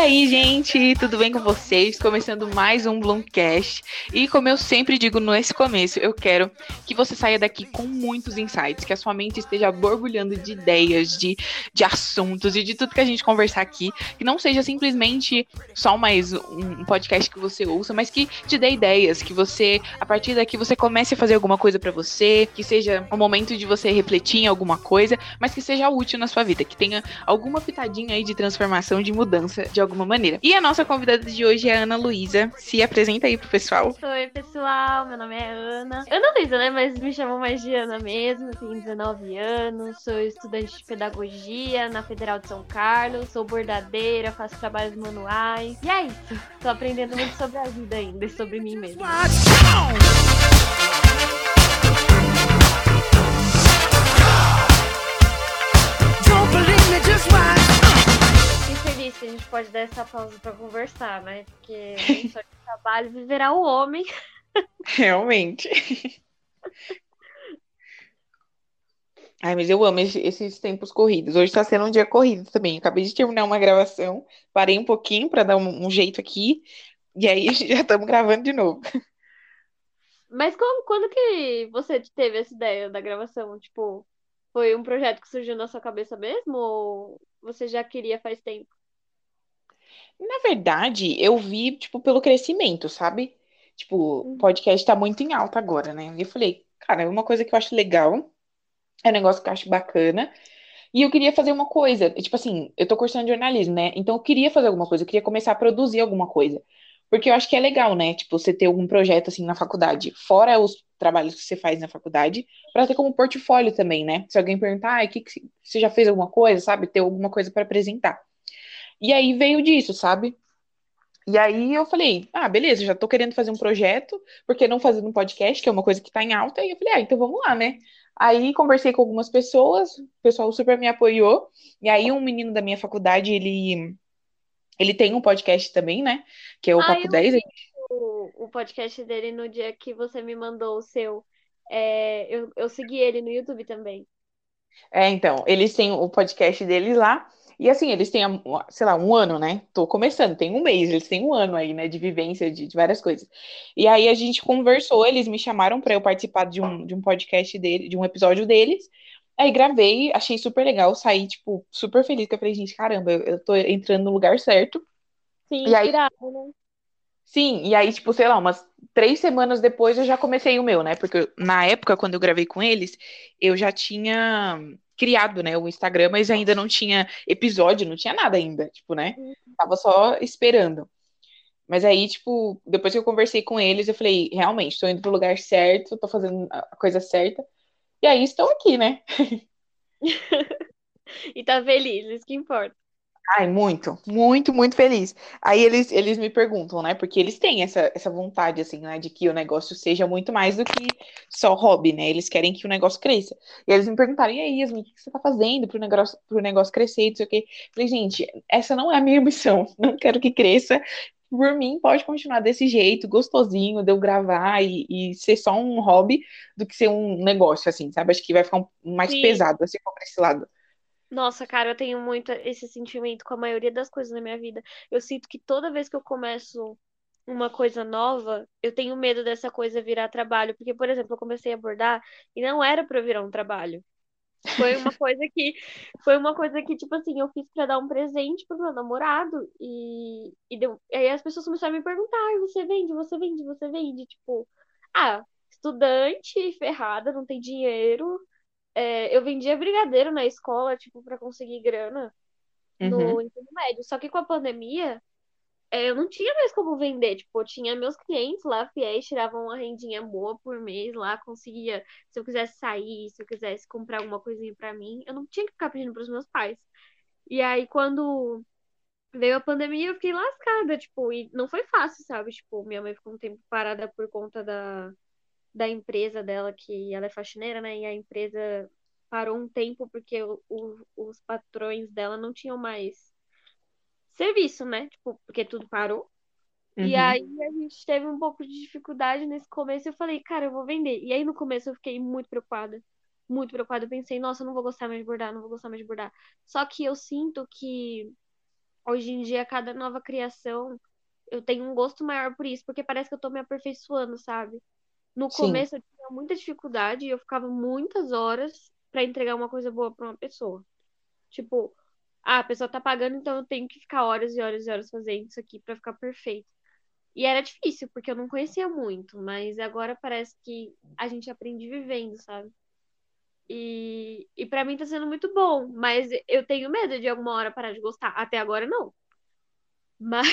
aí, gente, tudo bem com vocês? Começando mais um Bloomcast. E como eu sempre digo nesse começo, eu quero que você saia daqui com muitos insights, que a sua mente esteja borbulhando de ideias, de, de assuntos e de tudo que a gente conversar aqui. Que não seja simplesmente só mais um podcast que você ouça, mas que te dê ideias, que você, a partir daqui, você comece a fazer alguma coisa para você, que seja um momento de você refletir em alguma coisa, mas que seja útil na sua vida, que tenha alguma pitadinha aí de transformação, de mudança de alguma maneira. E a nossa convidada de hoje é a Ana Luísa. Se apresenta aí pro pessoal. Oi, pessoal. Meu nome é Ana. Ana Luísa, né? Mas me chamam mais de Ana mesmo. Tenho 19 anos. Sou estudante de pedagogia na Federal de São Carlos. Sou bordadeira, faço trabalhos manuais. E é isso. Tô aprendendo muito sobre a vida ainda e sobre mim mesma. Don't believe me, just watch que a gente pode dar essa pausa para conversar, né? Porque só de trabalho viverá o homem. Realmente. Ai, mas eu amo esses tempos corridos. Hoje está sendo um dia corrido também. Acabei de terminar uma gravação, parei um pouquinho para dar um, um, jeito aqui, e aí já estamos gravando de novo. Mas como, quando que você teve essa ideia da gravação? Tipo, foi um projeto que surgiu na sua cabeça mesmo? Ou você já queria faz tempo? Na verdade, eu vi, tipo, pelo crescimento, sabe? Tipo, o uhum. podcast tá muito em alta agora, né? E eu falei, cara, é uma coisa que eu acho legal, é um negócio que eu acho bacana. E eu queria fazer uma coisa, tipo assim, eu tô cursando jornalismo, né? Então eu queria fazer alguma coisa, eu queria começar a produzir alguma coisa. Porque eu acho que é legal, né? Tipo, você ter algum projeto assim na faculdade, fora os trabalhos que você faz na faculdade, para ter como portfólio também, né? Se alguém perguntar, ah, que, que você já fez alguma coisa, sabe? Ter alguma coisa para apresentar. E aí veio disso, sabe? E aí eu falei, ah, beleza, já tô querendo fazer um projeto, porque não fazer um podcast, que é uma coisa que tá em alta, e eu falei, ah, então vamos lá, né? Aí conversei com algumas pessoas, o pessoal super me apoiou, e aí um menino da minha faculdade, ele ele tem um podcast também, né? Que é o ah, Papo 10. O, o podcast dele no dia que você me mandou o seu. É, eu, eu segui ele no YouTube também. É, então, eles têm o podcast deles lá. E assim, eles têm, sei lá, um ano, né? Tô começando, tem um mês, eles têm um ano aí, né, de vivência de, de várias coisas. E aí a gente conversou, eles me chamaram para eu participar de um, de um podcast dele, de um episódio deles. Aí gravei, achei super legal, saí, tipo, super feliz, que eu falei, gente, caramba, eu, eu tô entrando no lugar certo. Sim, e aí, né? Sim, e aí, tipo, sei lá, umas três semanas depois eu já comecei o meu, né? Porque na época, quando eu gravei com eles, eu já tinha criado, né, o Instagram, mas ainda não tinha episódio, não tinha nada ainda, tipo, né? Tava só esperando. Mas aí, tipo, depois que eu conversei com eles, eu falei, realmente, tô indo pro lugar certo, tô fazendo a coisa certa. E aí estou aqui, né? e tá feliz, isso que importa. Ai, muito, muito, muito feliz. Aí eles, eles me perguntam, né? Porque eles têm essa, essa vontade, assim, né? De que o negócio seja muito mais do que só hobby, né? Eles querem que o negócio cresça. E eles me perguntaram, e aí, Yasmin, o que você tá fazendo pro negócio, pro negócio crescer? Não sei o quê. falei, gente, essa não é a minha missão. Não quero que cresça. Por mim, pode continuar desse jeito, gostosinho, de eu gravar e, e ser só um hobby do que ser um negócio, assim, sabe? Acho que vai ficar um, mais Sim. pesado, assim, pra esse lado. Nossa, cara, eu tenho muito esse sentimento com a maioria das coisas na minha vida. Eu sinto que toda vez que eu começo uma coisa nova, eu tenho medo dessa coisa virar trabalho. Porque, por exemplo, eu comecei a bordar e não era para virar um trabalho. Foi uma coisa que foi uma coisa que tipo assim, eu fiz para dar um presente pro meu namorado e e deu, aí as pessoas começaram a me perguntar, você vende, você vende, você vende, tipo, ah, estudante ferrada, não tem dinheiro, é, eu vendia brigadeiro na escola, tipo, para conseguir grana no uhum. ensino médio. Só que com a pandemia, é, eu não tinha mais como vender. Tipo, eu tinha meus clientes lá, fiéis, tiravam uma rendinha boa por mês lá, conseguia, se eu quisesse sair, se eu quisesse comprar alguma coisinha para mim, eu não tinha que ficar pedindo pros meus pais. E aí, quando veio a pandemia, eu fiquei lascada, tipo, e não foi fácil, sabe? Tipo, minha mãe ficou um tempo parada por conta da da empresa dela, que ela é faxineira, né? E a empresa parou um tempo porque o, o, os patrões dela não tinham mais serviço, né? Tipo, porque tudo parou. Uhum. E aí a gente teve um pouco de dificuldade nesse começo. Eu falei, cara, eu vou vender. E aí no começo eu fiquei muito preocupada. Muito preocupada. Eu pensei, nossa, eu não vou gostar mais de bordar, não vou gostar mais de bordar. Só que eu sinto que hoje em dia, cada nova criação, eu tenho um gosto maior por isso, porque parece que eu tô me aperfeiçoando, sabe? No Sim. começo eu tinha muita dificuldade e eu ficava muitas horas pra entregar uma coisa boa pra uma pessoa. Tipo, ah, a pessoa tá pagando, então eu tenho que ficar horas e horas e horas fazendo isso aqui pra ficar perfeito. E era difícil, porque eu não conhecia muito, mas agora parece que a gente aprende vivendo, sabe? E, e para mim tá sendo muito bom, mas eu tenho medo de alguma hora parar de gostar. Até agora não. Mas,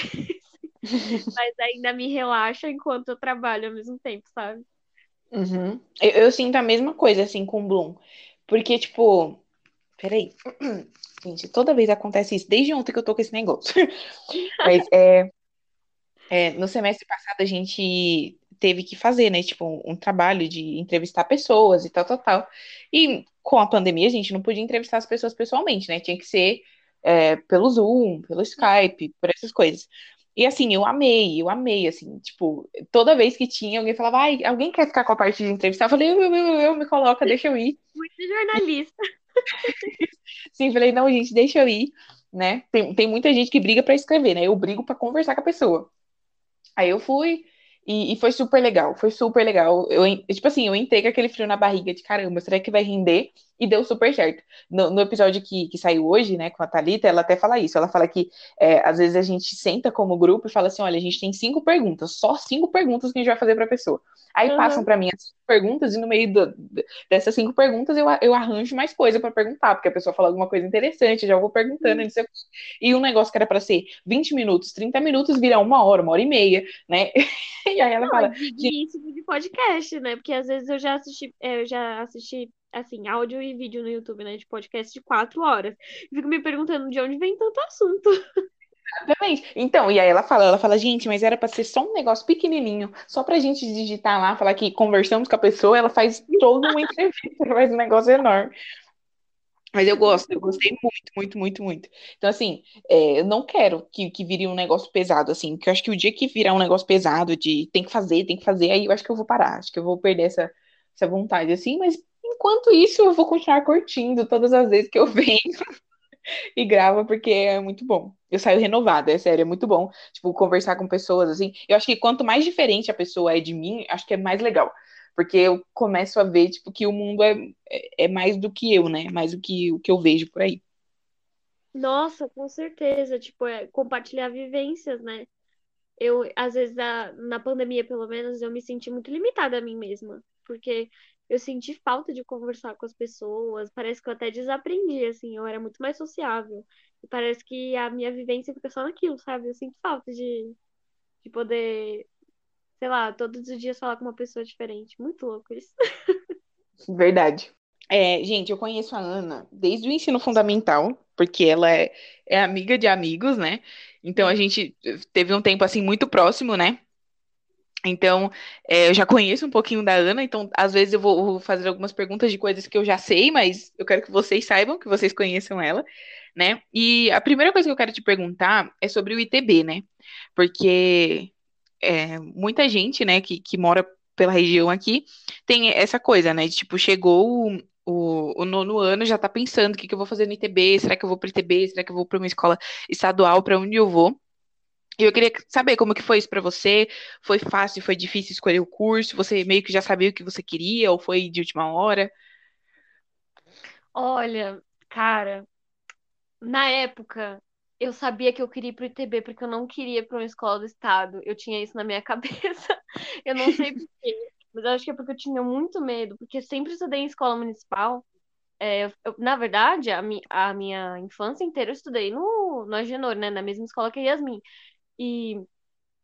mas ainda me relaxa enquanto eu trabalho ao mesmo tempo, sabe? Uhum. Eu, eu sinto a mesma coisa, assim, com o Bloom. Porque, tipo. Peraí. Gente, toda vez acontece isso. Desde ontem que eu tô com esse negócio. Mas é, é, no semestre passado a gente teve que fazer, né? Tipo, um, um trabalho de entrevistar pessoas e tal, tal, tal. E com a pandemia a gente não podia entrevistar as pessoas pessoalmente, né? Tinha que ser é, pelo Zoom, pelo Skype, por essas coisas. E assim, eu amei, eu amei, assim, tipo, toda vez que tinha, alguém falava, ai, alguém quer ficar com a parte de entrevistar? Eu falei, eu, eu, eu, eu, me coloca, deixa eu ir. Muito jornalista. Sim, falei, não, gente, deixa eu ir, né? Tem, tem muita gente que briga pra escrever, né? Eu brigo pra conversar com a pessoa. Aí eu fui, e, e foi super legal, foi super legal. Eu, tipo assim, eu entrei com aquele frio na barriga de caramba, será que vai render? E deu super certo. No, no episódio que, que saiu hoje, né, com a Thalita, ela até fala isso. Ela fala que é, às vezes a gente senta como grupo e fala assim: olha, a gente tem cinco perguntas, só cinco perguntas que a gente vai fazer pra pessoa. Aí passam Uhum. pra mim as cinco perguntas, e no meio do- dessas cinco perguntas eu, a- eu arranjo mais coisa pra perguntar, porque a pessoa fala alguma coisa interessante, eu já vou perguntando, não sei o quê. E um negócio que era pra ser 20 minutos, 30 minutos, vira uma hora, uma hora e meia, né? E aí ela Não, fala, é digníssimo de podcast, né? Porque às vezes eu já assisti, é, eu já assisti, assim, áudio e vídeo no YouTube, né? De podcast de quatro horas. Fico me perguntando de onde vem tanto assunto. Exatamente. Então, e aí ela fala, ela fala, gente, mas era pra ser só um negócio pequenininho, só pra gente digitar lá, falar que conversamos com a pessoa, ela faz toda uma entrevista, faz um negócio enorme. Mas eu gosto, eu gostei muito, muito, muito, muito. Então, assim, é, eu não quero que, que vire um negócio pesado, assim, porque eu acho que o dia que virar um negócio pesado de tem que fazer, tem que fazer, aí eu acho que eu vou parar, acho que eu vou perder essa, essa vontade, assim, mas enquanto isso, eu vou continuar curtindo todas as vezes que eu venho e grava, porque é muito bom. Eu saio renovada, é sério, é muito bom. Tipo, conversar com pessoas, assim. Eu acho que quanto mais diferente a pessoa é de mim, acho que é mais legal. Porque eu começo a ver, tipo, que o mundo é, é é mais do que eu, né? Mais do que o que eu vejo por aí. Nossa, com certeza. Tipo, é compartilhar vivências, né? Eu, às vezes, na pandemia, pelo menos, eu me senti muito limitada a mim mesma. Porque eu senti falta de conversar com as pessoas. Parece que eu até desaprendi, assim. Eu era muito mais sociável. E parece que a minha vivência fica só naquilo, sabe? Eu sinto falta de, de poder, sei lá, todos os dias falar com uma pessoa diferente. Muito louco isso. Verdade. É, gente, eu conheço a Ana desde o ensino fundamental, porque ela é, é amiga de amigos, né? Então a gente teve um tempo assim muito próximo, né? Então, é, eu já conheço um pouquinho da Ana, então às vezes eu vou, vou fazer algumas perguntas de coisas que eu já sei, mas eu quero que vocês saibam, que vocês conheçam ela, né? E a primeira coisa que eu quero te perguntar é sobre o ITB, né? Porque é, muita gente, né, que, que mora pela região aqui, tem essa coisa, né, de tipo, chegou o, o, o nono ano, já tá pensando o que que eu vou fazer no ITB, será que eu vou pro ITB, será que eu vou para uma escola estadual, para onde eu vou? E eu queria saber como que foi isso pra você, foi fácil, foi difícil escolher o curso, você meio que já sabia o que você queria, ou foi de última hora? Olha, cara, na época eu sabia que eu queria ir pro ITB porque eu não queria para uma escola do estado. Eu tinha isso na minha cabeça. Eu não sei por quê, mas eu acho que é porque eu tinha muito medo, porque sempre estudei em escola municipal. É, eu- na verdade, a, mi, a minha infância inteira eu estudei no, no Agenor, né? Na mesma escola que a Yasmin. E,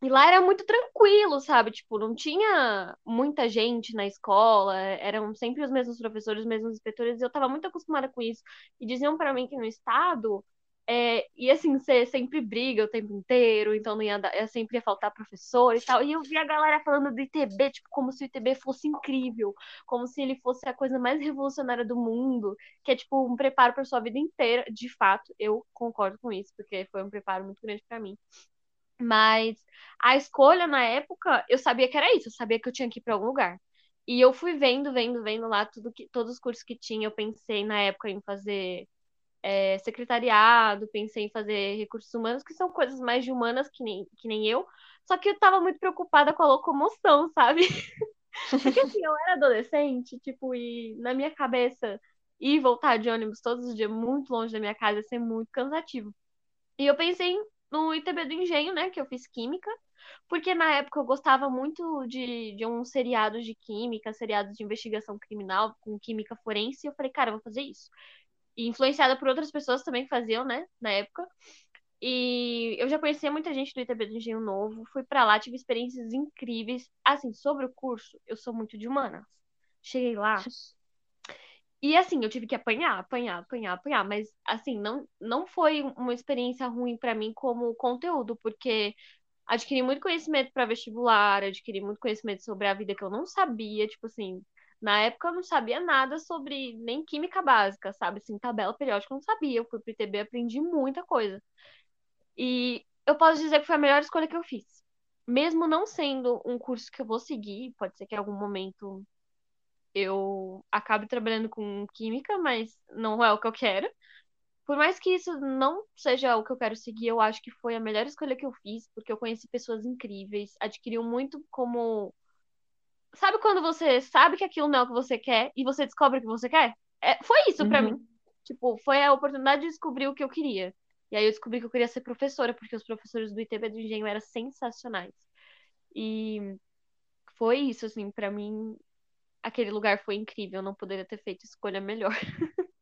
e lá era muito tranquilo, sabe? Tipo, não tinha muita gente na escola, eram sempre os mesmos professores, os mesmos inspetores, e eu tava muito acostumada com isso. E diziam pra mim que no estado é, ia assim ser sempre briga o tempo inteiro, então não ia dar, sempre ia faltar professor e tal. E eu vi a galera falando do ITB, tipo, como se o ITB fosse incrível, como se ele fosse a coisa mais revolucionária do mundo, que é tipo um preparo para sua vida inteira. De fato, eu concordo com isso, porque foi um preparo muito grande pra mim. Mas a escolha na época, eu sabia que era isso, eu sabia que eu tinha que ir para algum lugar. E eu fui vendo, vendo, vendo lá tudo que, todos os cursos que tinha. Eu pensei na época em fazer. é, secretariado, pensei em fazer recursos humanos, que são coisas mais de humanas que nem, que nem eu. Só que eu tava muito preocupada com a locomoção, sabe? Porque assim, eu era adolescente, tipo, e na minha cabeça, ir voltar de ônibus todos os dias, muito longe da minha casa, ia ser muito cansativo. E eu pensei no ITB do Engenho, né, que eu fiz Química, porque na época eu gostava muito de, de um seriado de química, seriados de investigação criminal, com química forense, e eu falei, cara, eu vou fazer isso. E influenciada por outras pessoas também que faziam, né, na época. E eu já conhecia muita gente do ITB do Engenho Novo, fui para lá, tive experiências incríveis. Assim, sobre o curso, eu sou muito de humanas. Cheguei lá. E assim, eu tive que apanhar, apanhar, apanhar, apanhar, mas assim, não, não foi uma experiência ruim para mim como conteúdo, porque adquiri muito conhecimento para vestibular, adquiri muito conhecimento sobre a vida que eu não sabia, tipo assim, na época eu não sabia nada sobre nem química básica, sabe? Assim, tabela periódica eu não sabia. Eu fui pro ITB, aprendi muita coisa. E eu posso dizer que foi a melhor escolha que eu fiz. Mesmo não sendo um curso que eu vou seguir, pode ser que em algum momento eu acabe trabalhando com química, mas não é o que eu quero. Por mais que isso não seja o que eu quero seguir, eu acho que foi a melhor escolha que eu fiz, porque eu conheci pessoas incríveis, adquiriu muito como. Sabe quando você sabe que aquilo não é o que você quer e você descobre o que você quer? É, foi isso para Uhum. mim. Tipo, foi a oportunidade de descobrir o que eu queria. E aí eu descobri que eu queria ser professora, porque os professores do ITB do Engenho eram sensacionais. E foi isso, assim, para mim, aquele lugar foi incrível. Não poderia ter feito escolha melhor.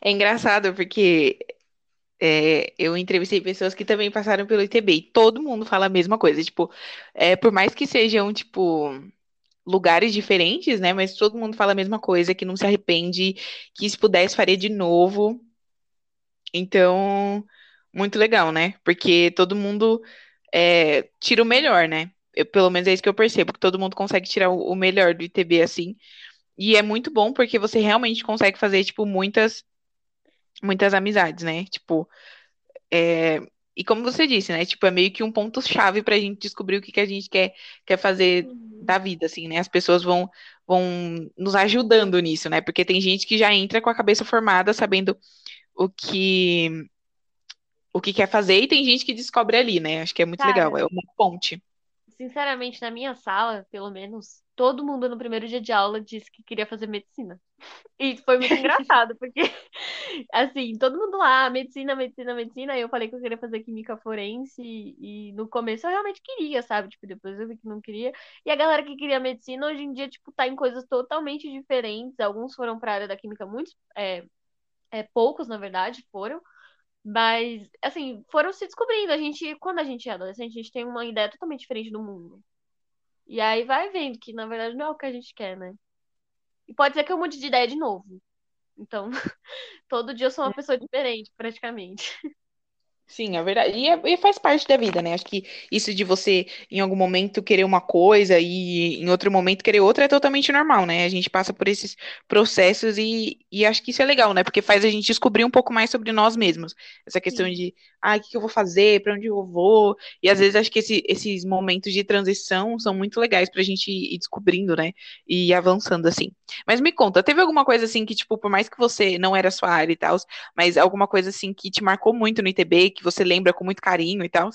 É engraçado porque é, eu entrevistei pessoas que também passaram pelo ITB e todo mundo fala a mesma coisa. Tipo, é, por mais que sejam, tipo, lugares diferentes, né? Mas todo mundo fala a mesma coisa, que não se arrepende, que se pudesse faria de novo. Então, muito legal, né? Porque todo mundo é, tira o melhor, né? Eu- pelo menos é isso que eu percebo, que todo mundo consegue tirar o, o melhor do ITB assim. E é muito bom porque você realmente consegue fazer, tipo, muitas, muitas amizades, né? Tipo, é, e como você disse, né? Tipo, é meio que um ponto-chave pra gente descobrir o que que a gente quer, quer fazer Uhum. da vida, assim, né? As pessoas vão, vão nos ajudando nisso, né? Porque tem gente que já entra com a cabeça formada, sabendo o que, o que quer fazer, e tem gente que descobre ali, né? Acho que é muito legal, Cara, é uma ponte. Sinceramente, na minha sala, pelo menos, todo mundo no primeiro dia de aula disse que queria fazer medicina. E foi muito engraçado, porque, assim, todo mundo lá, medicina, medicina, medicina, eu falei que eu queria fazer química forense, e, e no começo eu realmente queria, sabe? Tipo, depois eu vi que não queria. E a galera que queria medicina, hoje em dia, tipo, tá em coisas totalmente diferentes. Alguns foram pra área da química, muitos, é, é, poucos, na verdade, foram. Mas, assim, foram se descobrindo. A gente, quando a gente é adolescente, a gente tem uma ideia totalmente diferente do mundo. E aí vai vendo que, na verdade, não é o que a gente quer, né? E pode ser que eu mude de ideia de novo. Então, todo dia eu sou uma pessoa diferente, praticamente. Sim, é verdade. E, é- e faz parte da vida, né? Acho que isso de você, em algum momento, querer uma coisa e em outro momento querer outra é totalmente normal, né? A gente passa por esses processos e, e acho que isso é legal, né? Porque faz a gente descobrir um pouco mais sobre nós mesmos. Essa questão Sim, de, ah, o que eu vou fazer? Pra onde eu vou? E às vezes acho que esse- esses momentos de transição são muito legais pra gente ir descobrindo, né? E avançando assim. Mas me conta, teve alguma coisa assim que, tipo, por mais que você não era a sua área e tal, mas alguma coisa assim que te marcou muito no ITB, que você lembra com muito carinho e tal?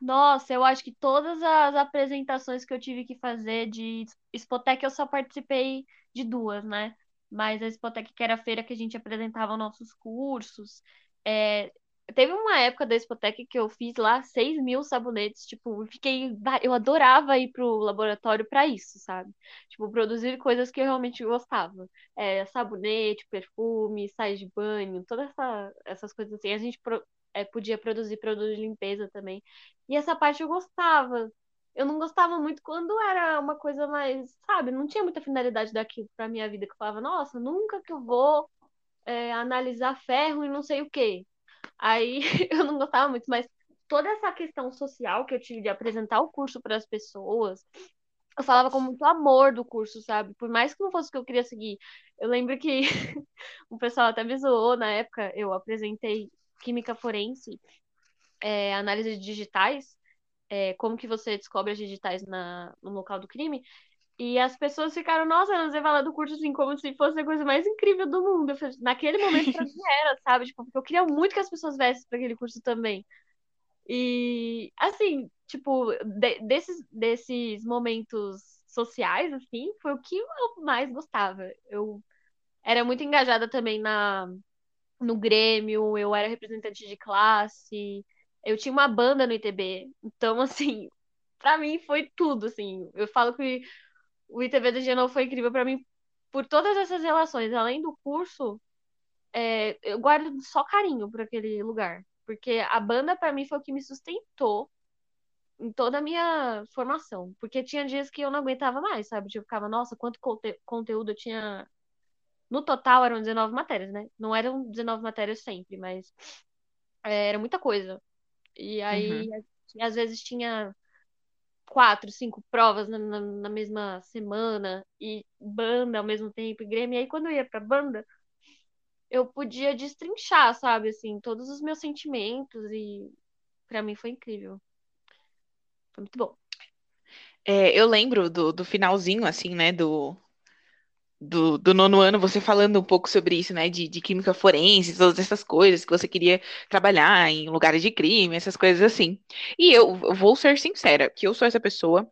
Nossa, eu acho que todas as apresentações que eu tive que fazer de Spotec eu só participei de duas, né? Mas a Spotec, que era a feira que a gente apresentava nossos cursos. é, Teve uma época da Spotec que eu fiz lá seis mil sabonetes. Tipo, fiquei. Eu adorava ir pro laboratório para isso, sabe? Tipo, produzir coisas que eu realmente gostava. É, sabonete, perfume, sais de banho, todas essa... essas coisas assim. A gente pro- é, podia produzir produto de limpeza também. E essa parte eu gostava. Eu não gostava muito quando era uma coisa mais, sabe, não tinha muita finalidade daquilo pra minha vida, que eu falava, nossa, nunca que eu vou é, analisar ferro e não sei o quê. Aí eu não gostava muito, mas toda essa questão social que eu tive de apresentar o curso para as pessoas, eu falava com muito amor do curso, sabe? Por mais que não fosse o que eu queria seguir. Eu lembro que o pessoal até me zoou na época, eu apresentei química forense, é, análise de digitais é, como que você descobre as digitais na, no local do crime. E as pessoas ficaram, nossa, você fala do curso assim, como se fosse a coisa mais incrível do mundo. Falei, Naquele momento pra mim era, sabe? Tipo, porque eu queria muito que as pessoas viessem para aquele curso também. E, assim, tipo, de, desses, desses momentos sociais, assim, foi o que eu mais gostava. Eu era muito engajada também na, no Grêmio, eu era representante de classe, eu tinha uma banda no ITB. Então, assim, pra mim foi tudo, assim. Eu falo que o ITB da Genoa foi incrível para mim por todas essas relações. Além do curso, é, eu guardo só carinho por aquele lugar. Porque a banda, para mim, foi o que me sustentou em toda a minha formação. Porque tinha dias que eu não aguentava mais, sabe? Tipo, eu ficava, nossa, quanto conte conteúdo eu tinha. No total eram 19 matérias, né? Não eram 19 matérias sempre, mas é, era muita coisa. E aí, uhum. às vezes tinha quatro, cinco provas na, na, na, mesma semana e banda ao mesmo tempo, e Grêmio. E aí, quando eu ia pra banda, eu podia destrinchar, sabe, assim, todos os meus sentimentos e para mim foi incrível. Foi muito bom. É, eu lembro do, do finalzinho, assim, né, do, do, do, nono ano, você falando um pouco sobre isso, né, de, de, química forense, todas essas coisas, que você queria trabalhar em lugares de crime, essas coisas assim. E eu, vou ser sincera, que eu sou essa pessoa,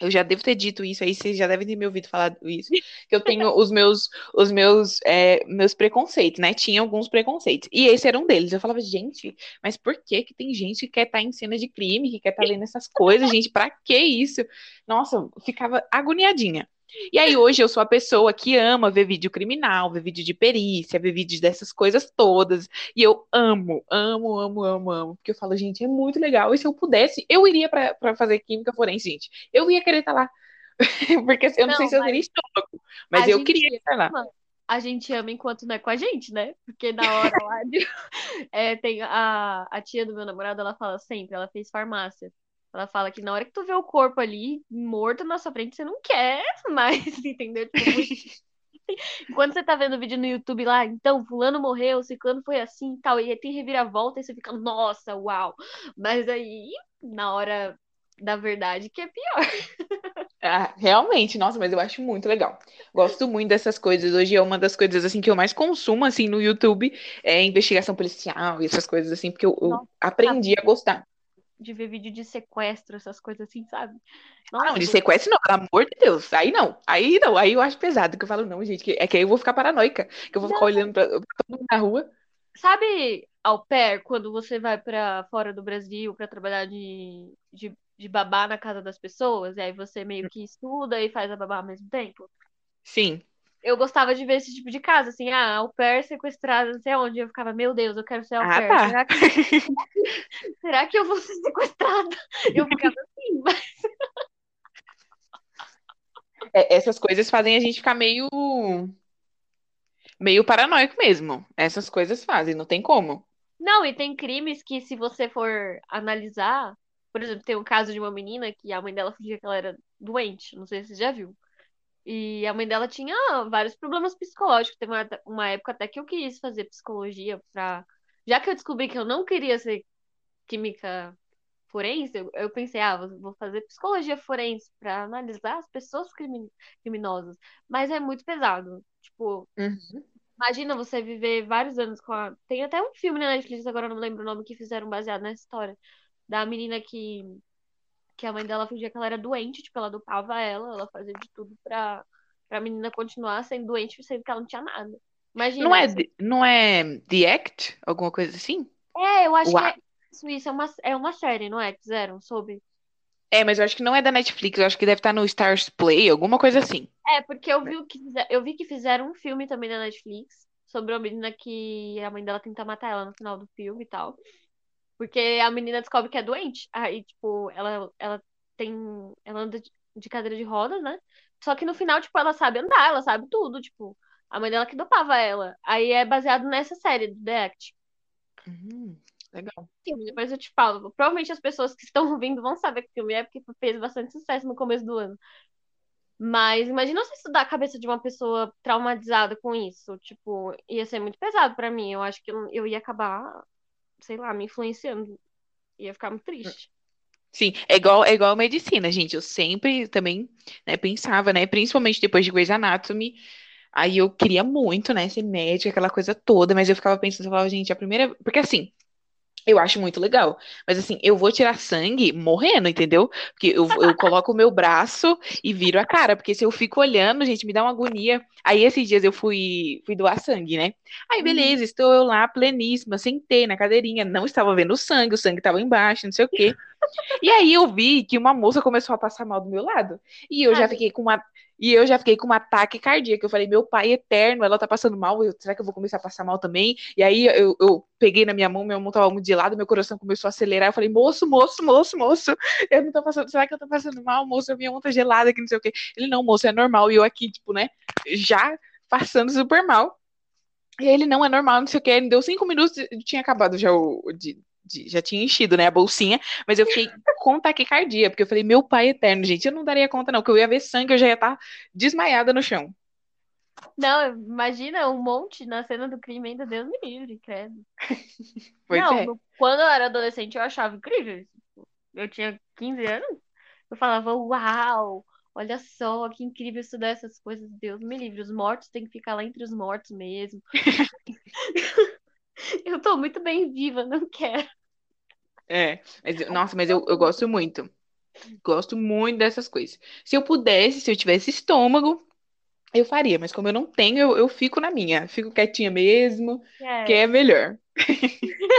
eu já devo ter dito isso aí, vocês já devem ter me ouvido falar isso, que eu tenho os meus, os meus, é, meus preconceitos, né, tinha alguns preconceitos, e esse era um deles, eu falava, gente, mas por que que tem gente que quer estar tá em cena de crime, que quer estar tá lendo essas coisas, gente, pra que isso? Nossa, ficava agoniadinha. E aí hoje eu sou a pessoa que ama ver vídeo criminal, ver vídeo de perícia, ver vídeo dessas coisas todas. E eu amo, amo, amo, amo, amo. Porque eu falo, gente, é muito legal. E se eu pudesse, eu iria para fazer química forense, gente. Eu ia querer estar lá. porque eu não, não sei se eu teria estômago, mas eu queria estar lá. A gente ama enquanto não é com a gente, né? Porque na hora lá de... é, tem a, a tia do meu namorado, ela fala sempre, ela fez farmácia. Ela fala que na hora que tu vê o corpo ali morto na sua frente, você não quer mais, entendeu? Tipo, Enquanto você tá vendo o vídeo no YouTube lá, então, fulano morreu, ciclano foi assim e tal, e aí tem reviravolta e você fica, nossa, uau. Mas aí, na hora da verdade, que é pior. Ah, realmente, nossa, mas eu acho muito legal. Gosto muito dessas coisas. Hoje é uma das coisas assim que eu mais consumo assim no YouTube, é investigação policial e essas coisas assim, porque eu, eu aprendi a gostar de ver vídeo de sequestro, essas coisas assim, sabe? Nossa, não, de sequestro não, pelo amor de Deus. Aí não, aí não, aí eu acho pesado, que eu falo, não, gente, é que aí eu vou ficar paranoica, que eu vou não. ficar olhando pra, pra todo mundo na rua. Sabe ao pair, quando você vai para fora do Brasil para trabalhar de, de, de babá na casa das pessoas, e aí você meio que estuda e faz a babá ao mesmo tempo? Sim eu gostava de ver esse tipo de caso, assim, ah, au pair sequestrada, não sei onde. Eu ficava, meu Deus, eu quero ser au ah, pair. Tá. Será, que... Será que eu vou ser sequestrada? Eu ficava assim, mas. É, essas coisas fazem a gente ficar meio. meio paranoico mesmo. Essas coisas fazem, não tem como. Não, e tem crimes que, se você for analisar, por exemplo, tem um caso de uma menina que a mãe dela fingia que ela era doente, não sei se você já viu. E a mãe dela tinha vários problemas psicológicos. Teve uma, uma época até que eu quis fazer psicologia pra. Já que eu descobri que eu não queria ser química forense, eu, eu pensei, ah, vou fazer psicologia forense para analisar as pessoas crimin criminosas. Mas é muito pesado. Tipo, uhum. imagina você viver vários anos com a. Tem até um filme na Netflix, agora não lembro o nome, que fizeram baseado nessa história. Da menina que que a mãe dela fingia que ela era doente, tipo, ela dopava ela, ela fazia de tudo pra, pra menina continuar sendo doente, sendo que ela não tinha nada. Imagina. Não é, não é The Act? Alguma coisa assim? É, eu acho Uau. que é isso, isso é uma, é uma série, não é? Que fizeram sobre. É, mas eu acho que não é da Netflix, eu acho que deve estar no Stars Play, alguma coisa assim. É, porque eu vi que, eu vi que fizeram um filme também na Netflix sobre uma menina que a mãe dela tenta matar ela no final do filme e tal. Porque a menina descobre que é doente. Aí, tipo, ela, ela tem. Ela anda de cadeira de rodas, né? Só que no final, tipo, ela sabe andar, ela sabe tudo, tipo, a mãe dela que dopava ela. Aí é baseado nessa série do The Act. Uhum, legal. Sim, depois eu te falo. Provavelmente as pessoas que estão ouvindo vão saber que filme é, porque fez bastante sucesso no começo do ano. Mas imagina você estudar a cabeça de uma pessoa traumatizada com isso. Tipo, ia ser muito pesado para mim. Eu acho que eu ia acabar sei lá, me influenciando. Ia ficar muito triste. Sim, é igual, é igual medicina, gente. Eu sempre também, né, pensava, né, principalmente depois de Grey's Anatomy, aí eu queria muito, né, ser médica, aquela coisa toda, mas eu ficava pensando, eu falava, gente, a primeira, porque assim, eu acho muito legal. Mas assim, eu vou tirar sangue morrendo, entendeu? Porque eu, eu coloco o meu braço e viro a cara. Porque se eu fico olhando, gente, me dá uma agonia. Aí esses dias eu fui, fui doar sangue, né? Aí, Uhum. beleza, estou eu lá, pleníssima, sentei na cadeirinha, não estava vendo o sangue, o sangue estava embaixo, não sei o quê. E aí eu vi que uma moça começou a passar mal do meu lado. E eu já fiquei com uma. E eu já fiquei com um ataque cardíaco. Eu falei, meu pai eterno, ela tá passando mal. Eu, será que eu vou começar a passar mal também? E aí eu, eu peguei na minha mão, minha mão tava muito de lado, meu coração começou a acelerar. Eu falei, moço, moço, moço, moço, eu não tô passando. Será que eu tô passando mal, moço? Minha mão tá gelada aqui, não sei o quê. Ele, não, moço, é normal. E eu aqui, tipo, né, já passando super mal. E ele, não, é normal, não sei o quê. Ele deu cinco minutos tinha acabado já o. De, de, já tinha enchido, né, a bolsinha, mas eu fiquei com taquicardia, porque eu falei, meu pai eterno, gente, eu não daria conta, não, porque eu ia ver sangue, eu já ia estar desmaiada no chão. Não, imagina um monte na cena do crime, ainda Deus me livre, credo. Pois não, é. quando eu era adolescente eu achava incrível. Eu tinha 15 anos, eu falava, uau, olha só, que incrível estudar essas coisas, Deus me livre. Os mortos têm que ficar lá entre os mortos mesmo. Eu tô muito bem viva, não quero. É, mas, nossa, mas eu, eu gosto muito. Gosto muito dessas coisas. Se eu pudesse, se eu tivesse estômago, eu faria, mas como eu não tenho, eu, eu fico na minha. Fico quietinha mesmo, que É. é melhor.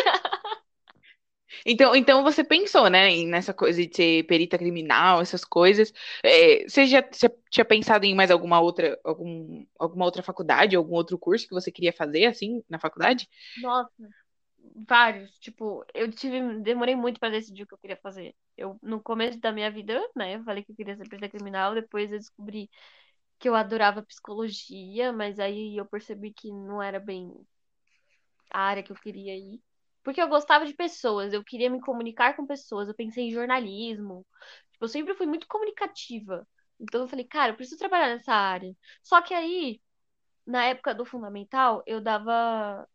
Então, então você pensou, né, nessa coisa de ser perita criminal, essas coisas. É, você já, já tinha pensado em mais alguma outra, algum, alguma outra faculdade, algum outro curso que você queria fazer, assim, na faculdade? Nossa, vários. Tipo, eu tive, demorei muito pra decidir o que eu queria fazer. Eu, no começo da minha vida, né, eu falei que eu queria ser perita criminal, depois eu descobri que eu adorava psicologia, mas aí eu percebi que não era bem a área que eu queria ir. Porque eu gostava de pessoas, eu queria me comunicar com pessoas, eu pensei em jornalismo. Tipo, eu sempre fui muito comunicativa. Então eu falei, cara, eu preciso trabalhar nessa área. Só que aí, na época do fundamental, eu dava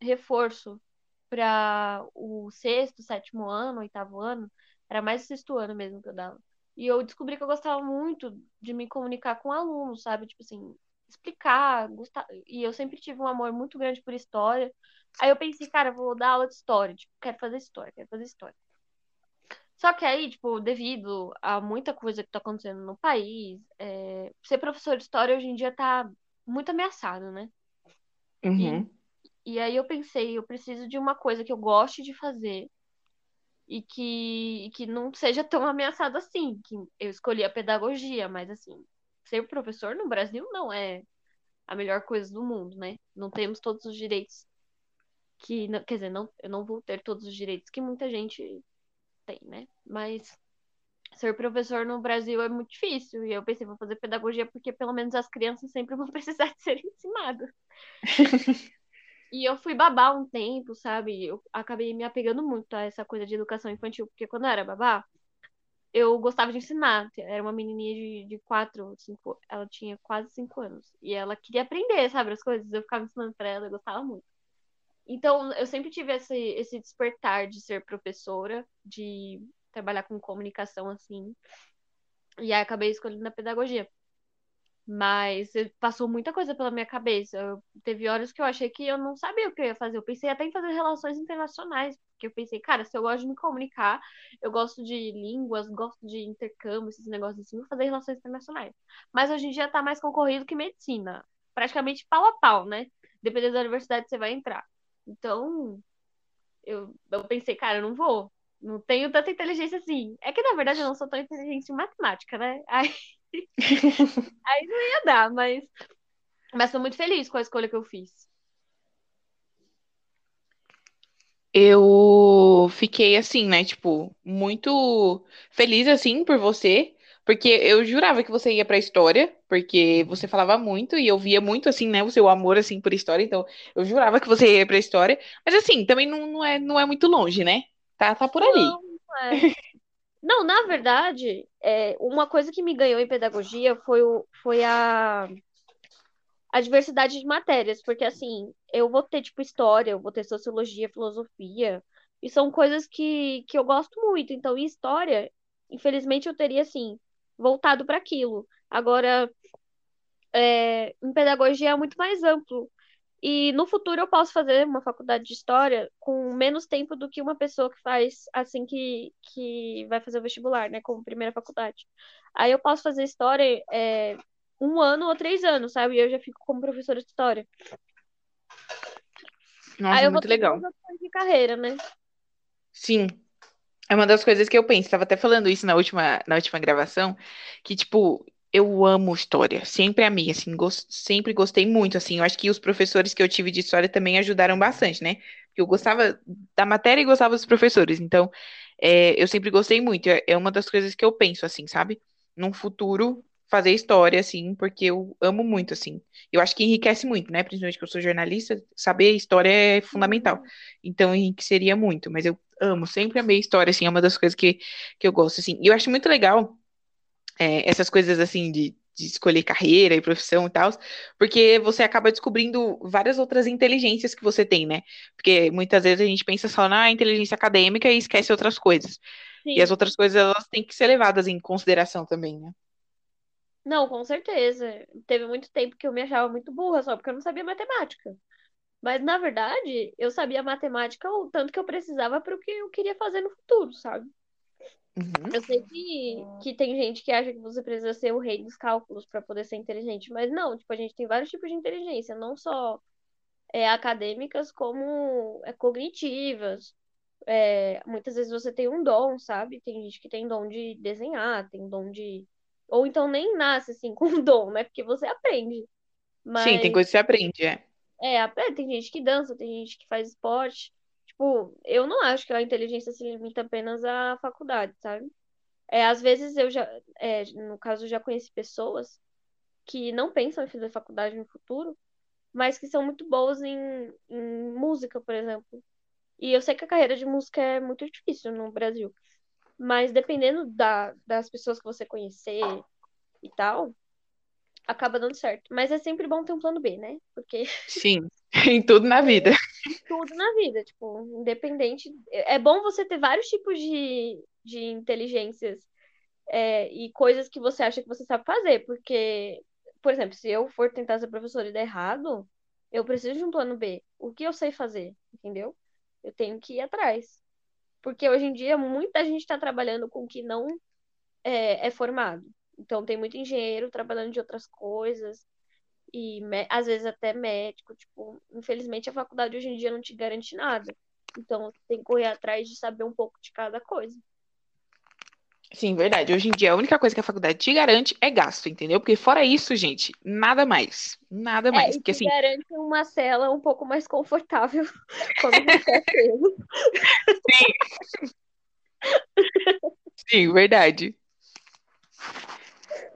reforço para o sexto, sétimo ano, oitavo ano. Era mais o sexto ano mesmo que eu dava. E eu descobri que eu gostava muito de me comunicar com alunos, sabe? Tipo assim, explicar, gostar. E eu sempre tive um amor muito grande por história. Aí eu pensei, cara, vou dar aula de história. Tipo, quero fazer história, quero fazer história. Só que aí, tipo, devido a muita coisa que tá acontecendo no país, é, ser professor de história hoje em dia tá muito ameaçado, né? Uhum. E aí eu pensei, eu preciso de uma coisa que eu goste de fazer e que, e que não seja tão ameaçado assim. Que eu escolhi a pedagogia, mas assim, ser professor no Brasil não é a melhor coisa do mundo, né? Não temos todos os direitos que, quer dizer, não, eu não vou ter todos os direitos que muita gente tem, né? Mas ser professor no Brasil é muito difícil. E eu pensei, vou fazer pedagogia porque pelo menos as crianças sempre vão precisar de ser ensinadas. E eu fui babá um tempo, sabe? Eu acabei me apegando muito a essa coisa de educação infantil, porque quando eu era babá, eu gostava de ensinar. Era uma menininha de, de quatro, cinco, ela tinha quase cinco anos. E ela queria aprender, sabe, as coisas. Eu ficava ensinando pra ela, eu gostava muito. Então, eu sempre tive esse, esse despertar de ser professora, de trabalhar com comunicação, assim. E aí acabei escolhendo a pedagogia. Mas eh, passou muita coisa pela minha cabeça. Eu- teve horas que eu achei que eu não sabia o que eu ia fazer. Eu pensei até em fazer relações internacionais, porque eu pensei, cara, se eu gosto de me comunicar, eu gosto de línguas, gosto de intercâmbio, esses negócios assim, vou fazer relações internacionais. Mas hoje em dia tá mais concorrido que medicina. Praticamente pau a pau, né? Dependendo da universidade que você vai entrar. Então, eu, eu pensei, cara, eu não vou. Não tenho tanta inteligência assim. É que, na verdade, eu não sou tão inteligente em matemática, né? Aí Aí não ia dar, mas. Mas tô muito feliz com a escolha que eu fiz. Eu fiquei assim, né, tipo, muito feliz assim por você, porque eu jurava que você ia pra história, porque você falava muito e eu via muito assim, né, o seu amor assim por história, então eu jurava que você ia pra história, mas assim, também não, não é, não é muito longe, né? Tá, tá por ali. Não, é. Não, na verdade, é, uma coisa que me ganhou em pedagogia foi, o, foi a, a diversidade de matérias, porque assim, eu vou ter, tipo, história, eu vou ter sociologia, filosofia, E são coisas que, que eu gosto muito. Então, em história, infelizmente, eu teria, assim, voltado para aquilo. Agora, é, em pedagogia é muito mais amplo. E no futuro eu posso fazer uma faculdade de história com menos tempo do que uma pessoa que faz assim que, que vai fazer o vestibular, né? Como primeira faculdade. Aí eu posso fazer história é, um ano ou três anos, sabe? E eu já fico como professora de história. Nossa, Aí eu muito vou ter legal. de carreira, né? Sim, é uma das coisas que eu penso. Estava até falando isso na última, na última gravação, que, tipo, eu amo história. Sempre amei, assim, gos- sempre gostei muito, assim. Eu acho que os professores que eu tive de história também ajudaram bastante, né? Porque eu gostava da matéria e gostava dos professores. Então, é, eu sempre gostei muito. É, é uma das coisas que eu penso, assim, sabe? Num futuro, fazer história, assim, porque eu amo muito, assim. Eu acho que enriquece muito, né? Principalmente que eu sou jornalista, saber história é fundamental. Sim. Então, enriqueceria muito. Mas eu amo, sempre amei história, assim, é uma das coisas que, que eu gosto, assim. E eu acho muito legal é, essas coisas assim de, de escolher carreira e profissão e tal, porque você acaba descobrindo várias outras inteligências que você tem, né? Porque muitas vezes a gente pensa só na inteligência acadêmica e esquece outras coisas. E as Sim. outras coisas, elas têm que ser levadas em consideração também, né? Não, com certeza. Teve muito tempo que eu me achava muito burra só porque eu não sabia matemática. Mas, na verdade, eu sabia matemática o tanto que eu precisava para o que eu queria fazer no futuro, sabe? Uhum. Eu sei que, que tem gente que acha que você precisa ser o rei dos cálculos para poder ser inteligente, mas não, tipo, a gente tem vários tipos de inteligência, não só é, acadêmicas, como é, cognitivas. É, muitas vezes você tem um dom, sabe? Tem gente que tem dom de desenhar, tem dom de. Ou então nem nasce assim com dom, né? Porque você aprende. Sim, tem Mas coisa que você aprende, é. É, é, tem gente que dança, tem gente que faz esporte. Tipo, eu não acho que a inteligência se limita apenas à faculdade, sabe? É, às vezes eu já, é, no caso, já conheci pessoas que não pensam em fazer faculdade no futuro, mas que são muito boas em, em música, por exemplo. E eu sei que a carreira de música é muito difícil no Brasil, mas dependendo da, das pessoas que você conhecer e tal, acaba dando certo. Mas é sempre bom ter um plano B, né? Porque Sim, em tudo na vida. tudo na vida, tipo, independente. É bom você ter vários tipos de, de inteligências é, e coisas que você acha que você sabe fazer, porque, por exemplo, se eu for tentar ser professora e der errado, eu preciso de um plano B. O que eu sei fazer, entendeu? Eu tenho que ir atrás. Porque hoje em dia muita gente está trabalhando com o que não é, é formado. Então tem muito engenheiro trabalhando de outras coisas e às vezes até médico, tipo, infelizmente a faculdade hoje em dia não te garante nada. Então tem que correr atrás de saber um pouco de cada coisa. Sim, verdade. Hoje em dia, a única coisa que a faculdade te garante é gasto, entendeu? Porque fora isso, gente, nada mais. Nada É, mais. Porque te assim, garante uma cela um pouco mais confortável quando você é pego. sim, verdade.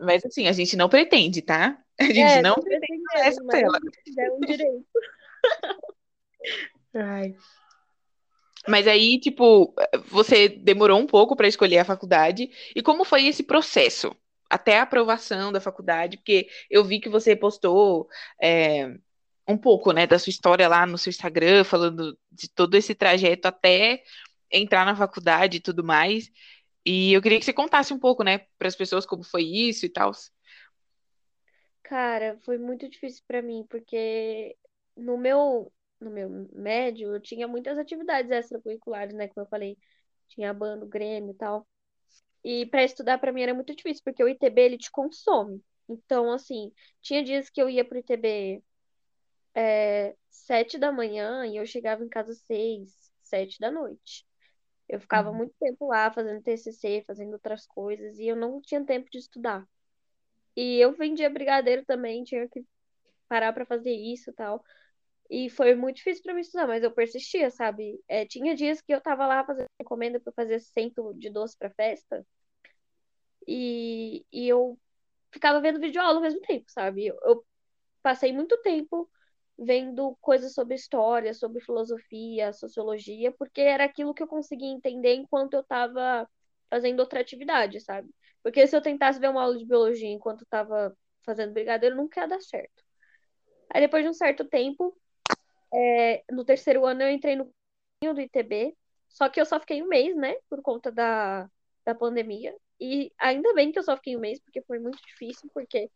Mas assim, a gente não pretende, tá? A gente É, não pretende essa pretendemos, tela. mas é um direito. Ai. Mas aí, tipo, você demorou um pouco para escolher a faculdade. E como foi esse processo? Até a aprovação da faculdade, porque eu vi que você postou é, um pouco, né, da sua história lá no seu Instagram, falando de todo esse trajeto até entrar na faculdade e tudo mais. E eu queria que você contasse um pouco, né, para as pessoas como foi isso e tal. Cara, foi muito difícil pra mim, porque no meu, no meu médio eu tinha muitas atividades extracurriculares, né? Como eu falei, tinha banda, Grêmio e tal. E pra estudar pra mim era muito difícil, porque o ITB ele te consome. Então, assim, tinha dias que eu ia pro ITB é, sete da manhã e eu chegava em casa seis, sete da noite. Eu ficava Uhum. muito tempo lá fazendo TCC, fazendo outras coisas, e eu não tinha tempo de estudar. E eu vendia brigadeiro também, tinha que parar pra fazer isso e tal. E foi muito difícil pra mim estudar, mas eu persistia, sabe? É, tinha dias que eu tava lá fazendo encomenda pra fazer cento de doce pra festa, e, e eu ficava vendo videoaula ao mesmo tempo, sabe? Eu, eu passei muito tempo vendo coisas sobre história, sobre filosofia, sociologia, porque era aquilo que eu conseguia entender enquanto eu estava fazendo outra atividade, sabe? Porque se eu tentasse ver uma aula de biologia enquanto eu estava fazendo brigadeiro, nunca ia dar certo. Aí depois de um certo tempo, é, no terceiro ano eu entrei no do ITB Só que eu só fiquei um mês, né? Por conta da, da pandemia. E ainda bem que eu só fiquei um mês, porque foi muito difícil, porque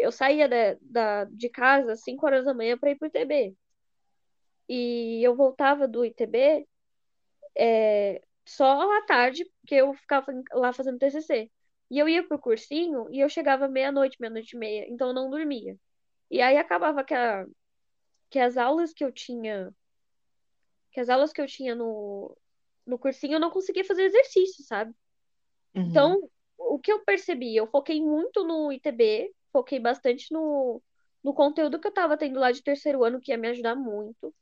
eu saía da, da, de casa às 5 horas da manhã para ir pro ITB. E eu voltava do ITB é, só à tarde, porque eu ficava lá fazendo TCC. E eu ia pro cursinho e eu chegava meia-noite, meia-noite e meia, então eu não dormia. E aí acabava que, a, que as aulas que eu tinha que as aulas que eu tinha no, no cursinho eu não conseguia fazer exercício, sabe? Uhum. Então, o que eu percebi, eu foquei muito no ITB, foquei bastante no, no conteúdo que eu tava tendo lá de terceiro ano, que ia me ajudar muito.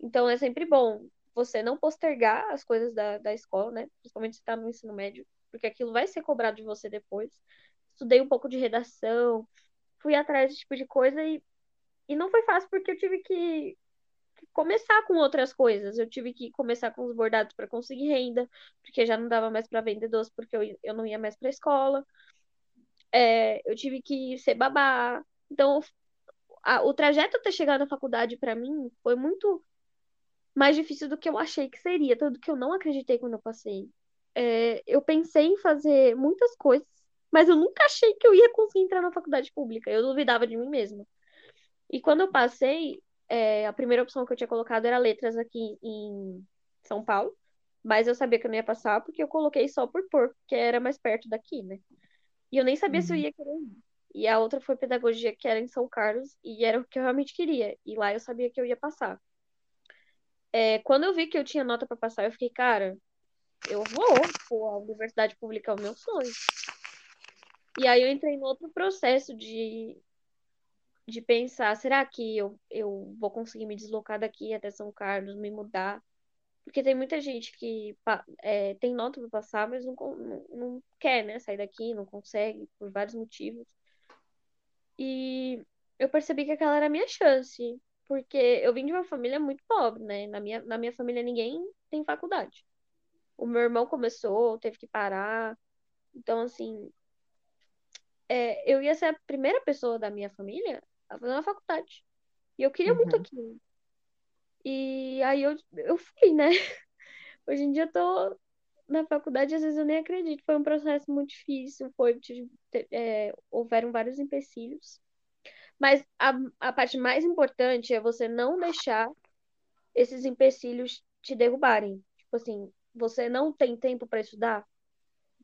Então é sempre bom você não postergar as coisas da, da escola, né? Principalmente se tá no ensino médio, porque aquilo vai ser cobrado de você depois. Estudei um pouco de redação, fui atrás desse tipo de coisa e, e não foi fácil porque eu tive que, que começar com outras coisas. Eu tive que começar com os bordados para conseguir renda, porque já não dava mais para vender doce porque eu, eu não ia mais para escola. É, eu tive que ser babá. Então, a, o trajeto até chegar na faculdade para mim foi muito mais difícil do que eu achei que seria, tanto que eu não acreditei quando eu passei. É, eu pensei em fazer muitas coisas, mas eu nunca achei que eu ia conseguir entrar na faculdade pública. Eu duvidava de mim mesma. E quando eu passei, é, a primeira opção que eu tinha colocado era letras aqui em São Paulo, mas eu sabia que eu não ia passar porque eu coloquei só por pôr, porque era mais perto daqui, né? E eu nem sabia uhum. se eu uhum. ia querer ir. E a outra foi pedagogia, que era em São Carlos, e era o que eu realmente queria. E lá eu sabia que eu ia passar. É, quando eu vi que eu tinha nota para passar, eu fiquei, cara, eu vou, pô, a universidade pública é o meu sonho. E aí eu entrei no outro processo de, de pensar, será que eu, eu vou conseguir me deslocar daqui até São Carlos, me mudar? Porque tem muita gente que é, tem nota para passar, mas não, não, não quer, né, sair daqui, não consegue, por vários motivos. E eu percebi que aquela era a minha chance. Porque eu vim de uma família muito pobre, né? Na minha, na minha família ninguém tem faculdade. O meu irmão começou, teve que parar. Então, assim, é, eu ia ser a primeira pessoa da minha família a fazer uma faculdade. E eu queria uhum. muito aquilo. E aí eu, eu fui, né? Hoje em dia eu tô na faculdade, às vezes eu nem acredito. Foi um processo muito difícil, foi, é, houveram vários empecilhos. Mas a, a parte mais importante é você não deixar esses empecilhos te derrubarem. Tipo assim, você não tem tempo para estudar,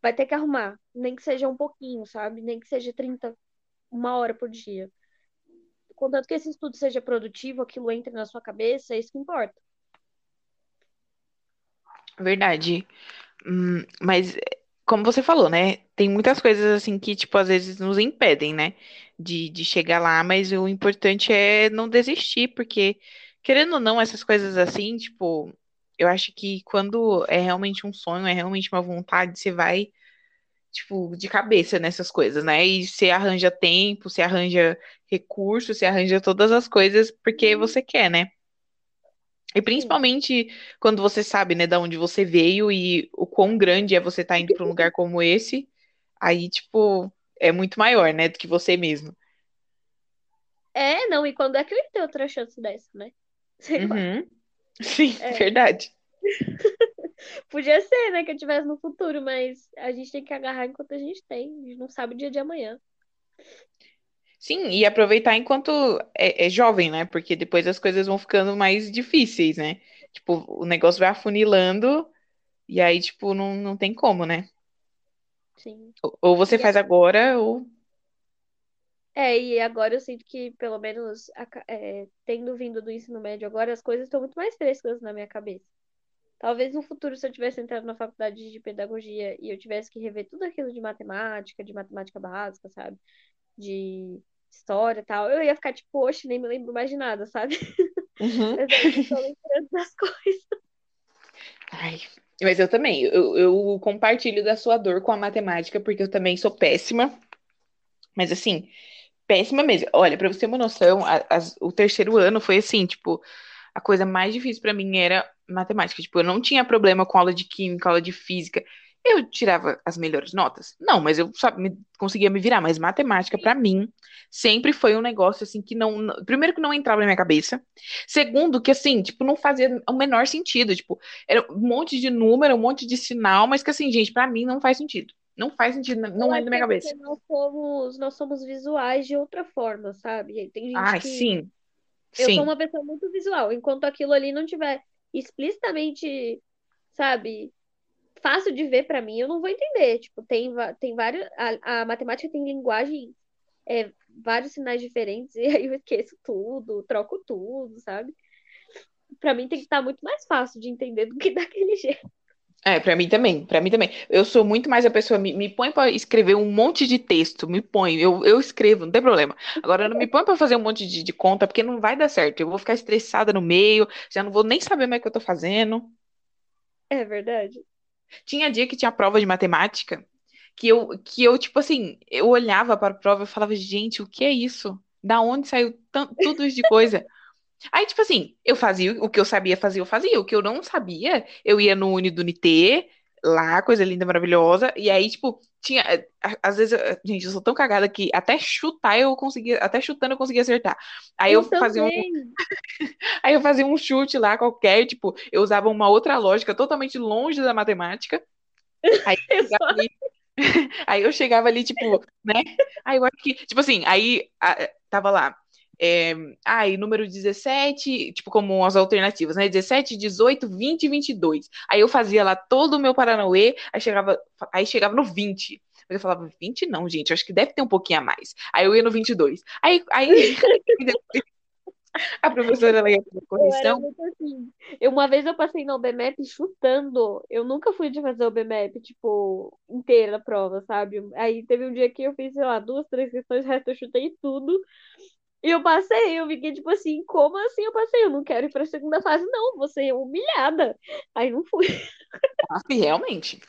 vai ter que arrumar, nem que seja um pouquinho, sabe? Nem que seja 30, uma hora por dia. Contanto que esse estudo seja produtivo, aquilo entre na sua cabeça, é isso que importa. Verdade. Hum, mas como você falou, né? Tem muitas coisas assim que, tipo, às vezes nos impedem, né? De, de chegar lá, mas o importante é não desistir, porque, querendo ou não, essas coisas assim, tipo, eu acho que quando é realmente um sonho, é realmente uma vontade, você vai, tipo, de cabeça nessas coisas, né? E você arranja tempo, você arranja recursos, você arranja todas as coisas porque você quer, né? E principalmente quando você sabe, né, da onde você veio e o quão grande é você estar tá indo para um lugar como esse, aí, tipo, é muito maior, né, do que você mesmo. É, não, e quando é que eu ia ter outra chance dessa, né? Sei uhum. Sim, é. verdade. Podia ser, né, que eu tivesse no futuro, mas a gente tem que agarrar enquanto a gente tem. A gente não sabe o dia de amanhã. Sim, e aproveitar enquanto é, é, jovem, né? Porque depois as coisas vão ficando mais difíceis, né? Tipo, o negócio vai afunilando e aí, tipo, não, não tem como, né? Sim. Ou, você faz agora, ou. É, e agora eu sinto que, pelo menos, é, tendo vindo do ensino médio agora, as coisas estão muito mais frescas na minha cabeça. Talvez no futuro, se eu tivesse entrado na faculdade de pedagogia e eu tivesse que rever tudo aquilo de matemática, de matemática básica, sabe? De história e tal, eu ia ficar tipo, oxe, nem me lembro mais de nada, sabe? Uhum. Mas eu tô lembrando das coisas. Ai, mas eu também, eu, eu compartilho da sua dor com a matemática, porque eu também sou péssima. Mas assim, péssima mesmo. Olha, pra você ter uma noção, a, a, o terceiro ano foi assim, tipo, a coisa mais difícil para mim era matemática. Tipo, eu não tinha problema com aula de química, aula de física. Eu tirava as melhores notas? Não, mas eu sabe, conseguia me virar. Mas matemática, para mim, sempre foi um negócio assim que não. Primeiro, que não entrava na minha cabeça. Segundo, que assim, tipo, não fazia o menor sentido. Tipo, era um monte de número, um monte de sinal, mas que assim, gente, para mim não faz sentido. Não faz sentido, não é da minha cabeça. Nós somos, nós somos visuais de outra forma, sabe? Tem gente Ai, que. sim. Eu Sim. sou uma pessoa muito visual. Enquanto aquilo ali não tiver explicitamente, sabe, fácil de ver pra mim, eu não vou entender. Tipo, tem, tem vários. A, a matemática tem linguagem, é, vários sinais diferentes, e aí eu esqueço tudo, troco tudo, sabe? Pra mim tem que estar muito mais fácil de entender do que daquele jeito. É, pra mim também, pra mim também. Eu sou muito mais a pessoa, me, me põe pra escrever um monte de texto, me põe, eu, eu escrevo, não tem problema. Agora, não me põe pra fazer um monte de, de conta, porque não vai dar certo. Eu vou ficar estressada no meio, já não vou nem saber mais o que eu tô fazendo. É verdade. Tinha dia que tinha prova de matemática, que eu, que eu tipo assim, eu olhava para a prova e falava, gente, o que é isso? Da onde saiu tudo isso de coisa? Aí, tipo assim, eu fazia o que eu sabia fazer, eu fazia. O que eu não sabia, eu ia no Unidunité, lá, coisa linda, maravilhosa. E aí, tipo, tinha. Às vezes, gente, eu sou tão cagada que até chutar eu conseguia, até chutando eu conseguia acertar. Aí eu, Eu fazia um. Aí eu fazia um chute lá qualquer, tipo, eu usava uma outra lógica totalmente longe da matemática. Aí eu Eu chegava ali, aí eu chegava ali, tipo, né? Aí eu acho que, tipo assim, aí a- tava lá. É, aí, número 17, tipo, como as alternativas, né? 17, 18, 20 e 22. Aí eu fazia lá todo o meu Paranauê, aí chegava, aí chegava no 20. Mas eu falava, 20 não, gente, eu acho que deve ter um pouquinho a mais. Aí eu ia no 22. Aí, aí a professora ela ia fazer Eu correção. muito assim. Eu, uma vez eu passei no OBMAP chutando. Eu nunca fui de fazer o OBMAP, tipo, inteira a prova, sabe? Aí teve um dia que eu fiz, sei lá, duas, três questões, o resto eu chutei tudo. E eu passei, eu fiquei tipo assim, como assim eu passei? Eu não quero ir pra segunda fase, não, vou ser humilhada. Aí não fui. Nossa, e realmente.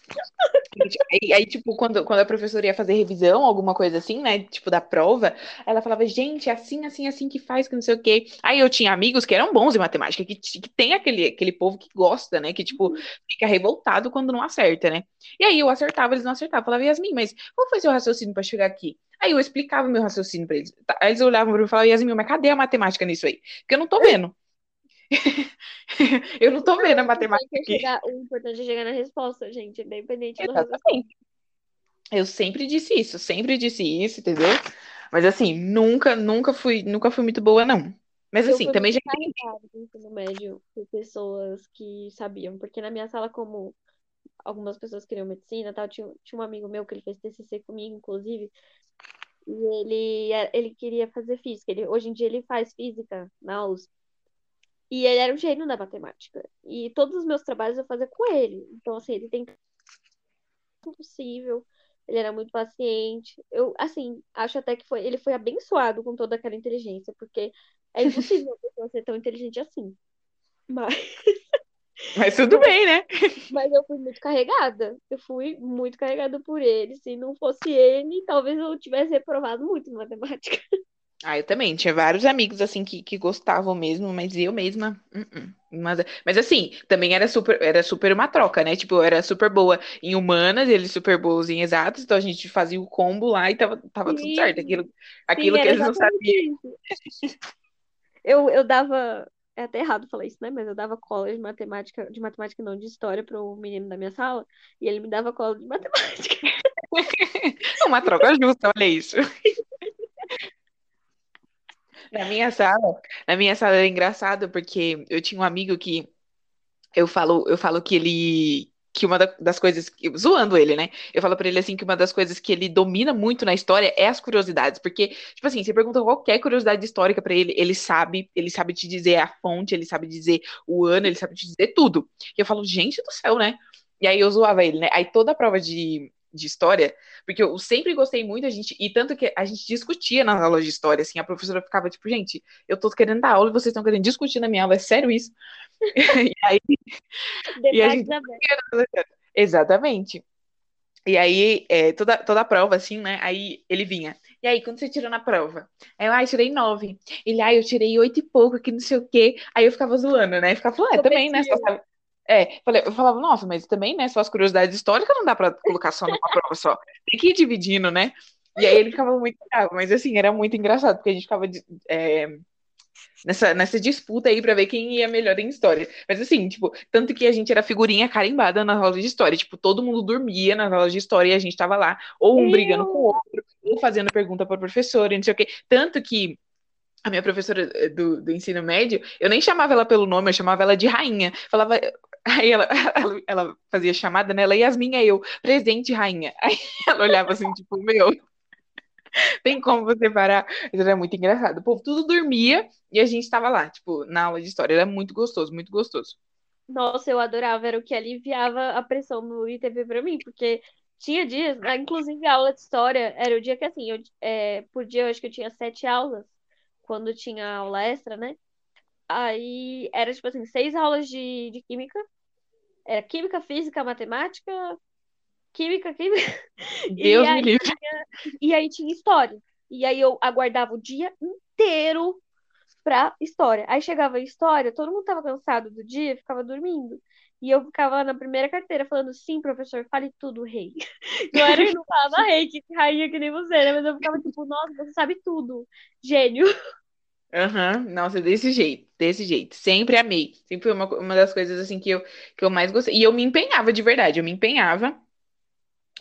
Aí, aí, tipo, quando, quando a professora ia fazer revisão, alguma coisa assim, né? Tipo, da prova, ela falava, gente, é assim, assim, assim que faz, que não sei o quê. Aí eu tinha amigos que eram bons em matemática, que, que tem aquele, aquele povo que gosta, né? Que, tipo, fica revoltado quando não acerta, né? E aí eu acertava, eles não acertavam. Eu falava, Yasmin, mas qual foi seu raciocínio pra chegar aqui? Aí eu explicava meu raciocínio pra eles. Tá, Aí eles olhavam pra mim e falavam, Yasmin, mas cadê a matemática nisso aí? Porque eu não tô vendo. Eu não tô vendo a importante matemática é aqui. o importante é chegar na resposta, gente, independente do raciocínio. Exatamente. Eu sempre disse isso, sempre disse isso, entendeu? Mas assim, nunca, nunca fui, nunca fui muito boa, não. Mas Eu assim, também já no ensino médio por pessoas que sabiam, porque na minha sala, como algumas pessoas queriam medicina tal, tinha, tinha um amigo meu que ele fez TCC comigo, inclusive, e ele, é- ele queria fazer física. Ele, hoje em dia ele faz física na USP. E ele era um gênio da matemática. E todos os meus trabalhos eu fazia com ele. Então, assim, ele tem possível. Ele era muito paciente. Eu, assim, acho até que foi, ele foi abençoado com toda aquela inteligência, porque é impossível uma pessoa ser tão inteligente assim. Mas, Mas tudo bem, né? mas eu fui muito carregada. Eu fui muito carregada por ele. Se não fosse ele, talvez eu tivesse reprovado muito em matemática. Ah, eu também. Tinha vários amigos, assim, que, que gostavam mesmo, mas eu mesma. uh-uh. Mas, mas assim, também era super, era super uma troca, né? Tipo, eu era super boa em humanas, eles super bons em exatas, então a gente fazia o combo lá e tava, tava tudo Sim, certo. Aquilo, sim, aquilo que era eles não sabiam. isso. Eu, eu dava. É até errado falar isso, né? Mas eu dava cola de matemática, de matemática não, de história pro menino da minha sala, e ele me dava cola de matemática. Uma troca justa, olha isso. Na minha sala, na minha sala era engraçado porque eu tinha um amigo que eu falo, eu falo que ele que uma da- das coisas zoando ele, né? Eu falo pra ele assim que uma das coisas que ele domina muito na história é as curiosidades, porque tipo assim, você pergunta qualquer curiosidade histórica pra ele, ele sabe, ele sabe te dizer a fonte, ele sabe dizer o ano, ele sabe te dizer tudo. E eu falo, gente do céu, né? E aí eu zoava ele, né? Aí toda a prova de de história, porque eu sempre gostei muito, a gente, e tanto que a gente discutia nas aulas de história, assim, a professora ficava tipo, gente, eu tô querendo dar aula e vocês estão querendo discutir na minha aula, é sério isso? E aí, e a gente. Exatamente. E aí, é, toda, toda a prova, assim, né? Aí ele vinha. E aí, quando você tirou na prova? Aí eu, ai, tirei nove. Ele, ai, eu tirei oito e pouco, que não sei o quê. Aí eu ficava zoando, né? Ficava falando, é, também, né? Só sabe, É, eu falava, nossa, mas também, né, só as curiosidades históricas não dá pra colocar só numa prova só. Tem que ir dividindo, né? E aí ele ficava muito bravo, mas assim, era muito engraçado, porque a gente ficava é, nessa, nessa disputa aí pra ver quem ia melhor em história. Mas assim, tipo, tanto que a gente era figurinha carimbada nas aulas de história. Tipo, todo mundo dormia nas aulas de história e a gente tava lá, ou um brigando com o outro, ou fazendo pergunta pra professora, e não sei o quê. Tanto que a minha professora eh, do, do ensino médio, eu nem chamava ela pelo nome, eu chamava ela de rainha. Falava. Aí ela, ela, ela fazia chamada nela, Yasmin é eu, presente, rainha. Aí ela olhava assim, tipo, meu, tem como você parar? Isso era muito engraçado. O povo tudo dormia e a gente tava lá, tipo, na aula de história. Era muito gostoso, muito gostoso. Nossa, eu adorava, era o que aliviava a pressão no ITV pra mim, porque tinha dias, ah, inclusive a aula de história, era o dia que assim, eu, é, por dia eu acho que eu tinha sete aulas, quando tinha aula extra, né? Aí era tipo assim, seis aulas de, de química, era química, física, matemática, química, química, e Deus me aí, livre. e aí tinha história. E aí eu aguardava o dia inteiro pra história. Aí chegava a história, todo mundo tava cansado do dia, ficava dormindo. E eu ficava na primeira carteira falando, sim, professor, fale tudo, rei. Não era que não falava rei, que rainha que nem você, né? Mas eu ficava tipo, nossa, você sabe tudo. Gênio. Aham, Nossa, desse jeito, desse jeito. Sempre amei. Sempre foi uma, uma das coisas assim que eu, que eu mais gostei. E eu me empenhava de verdade, eu me empenhava.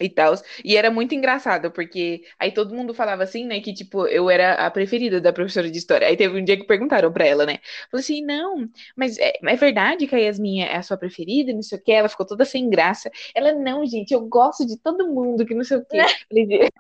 E tal. E era muito engraçado, porque aí todo mundo falava assim, né, que tipo, eu era a preferida da professora de história. Aí teve um dia que perguntaram pra ela, né? Falou assim: "Não, mas é, é verdade que a Yasmin é a sua preferida, não sei o quê?" Ela ficou toda sem graça. Ela: "Não, gente, eu gosto de todo mundo, que não sei o quê." Falei, "Gente-"